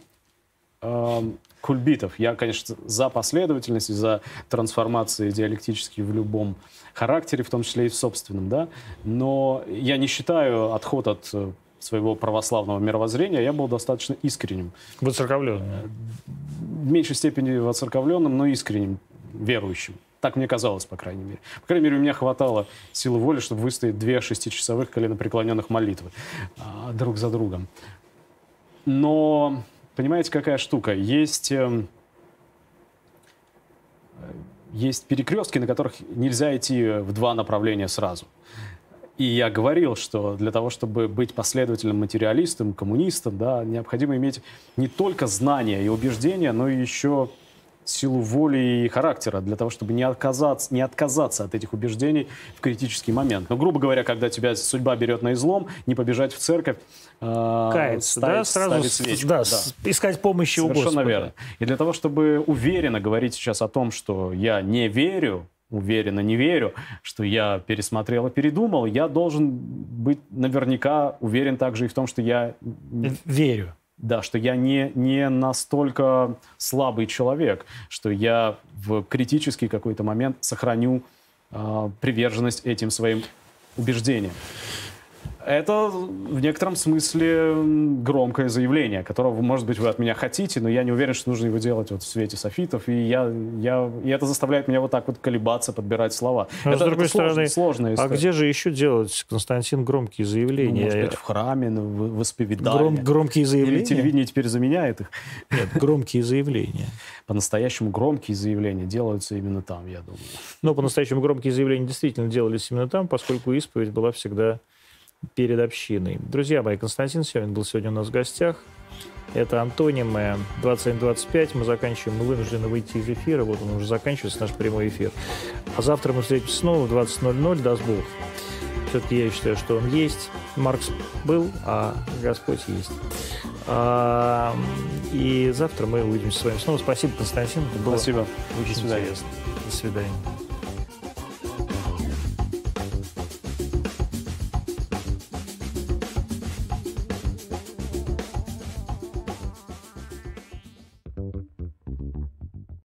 э, кульбитов. Я, конечно, за последовательность, за трансформации диалектические в любом характере, в том числе и в собственном, да. Но я не считаю отход от своего православного мировоззрения, я был достаточно искренним. Воцерковленным? В меньшей степени воцерковленным, но искренним, верующим. Так мне казалось, по крайней мере. По крайней мере, у меня хватало силы воли, чтобы выстоять две шестичасовых коленопреклоненных молитвы а, друг за другом. Но, понимаете, какая штука? Есть, э, есть перекрестки, на которых нельзя идти в два направления сразу. И я говорил, что для того, чтобы быть последовательным материалистом, коммунистом, да, необходимо иметь не только знания и убеждения, но и еще силу воли и характера для того, чтобы не отказаться, не отказаться от этих убеждений в критический момент. Но, грубо говоря, когда тебя судьба берет на излом, не побежать в церковь, э, Каяться, ставить, да, сразу ставить свечку. Да, да. искать помощи Совершенно у Господа. Совершенно верно. И для того, чтобы уверенно говорить сейчас о том, что я не верю, уверенно не верю, что я пересмотрел и передумал, я должен быть наверняка уверен также и в том, что я... Верю. Да, что я не, не настолько слабый человек, что я в критический какой-то момент сохраню э, приверженность этим своим убеждениям. Это в некотором смысле громкое заявление, которого, может быть, вы от меня хотите, но я не уверен, что нужно его делать вот в свете софитов, и, я, я, и это заставляет меня вот так вот колебаться, подбирать слова. Но, это, с другой это стороны, сложная история. а где же еще делать, Константин, громкие заявления? Ну, может быть, в храме, ну, в, исповедании. Гром, громкие заявления? Или телевидение теперь заменяет их? Нет, громкие заявления. По-настоящему громкие заявления делаются именно там, я думаю. Ну, по-настоящему громкие заявления действительно делались именно там, поскольку исповедь была всегда перед общиной. Друзья мои, Константин Семин был сегодня у нас в гостях. Это антонимы 21.25. Мы заканчиваем, мы вынуждены выйти из эфира. Вот он уже заканчивается, наш прямой эфир. А завтра мы встретимся снова в 20.00, даст Бог. Все-таки я считаю, что он есть. Маркс был, а Господь есть. А, и завтра мы увидимся с вами снова. Спасибо, Константин. Это было Спасибо. Очень До свидания. интересно. До свидания.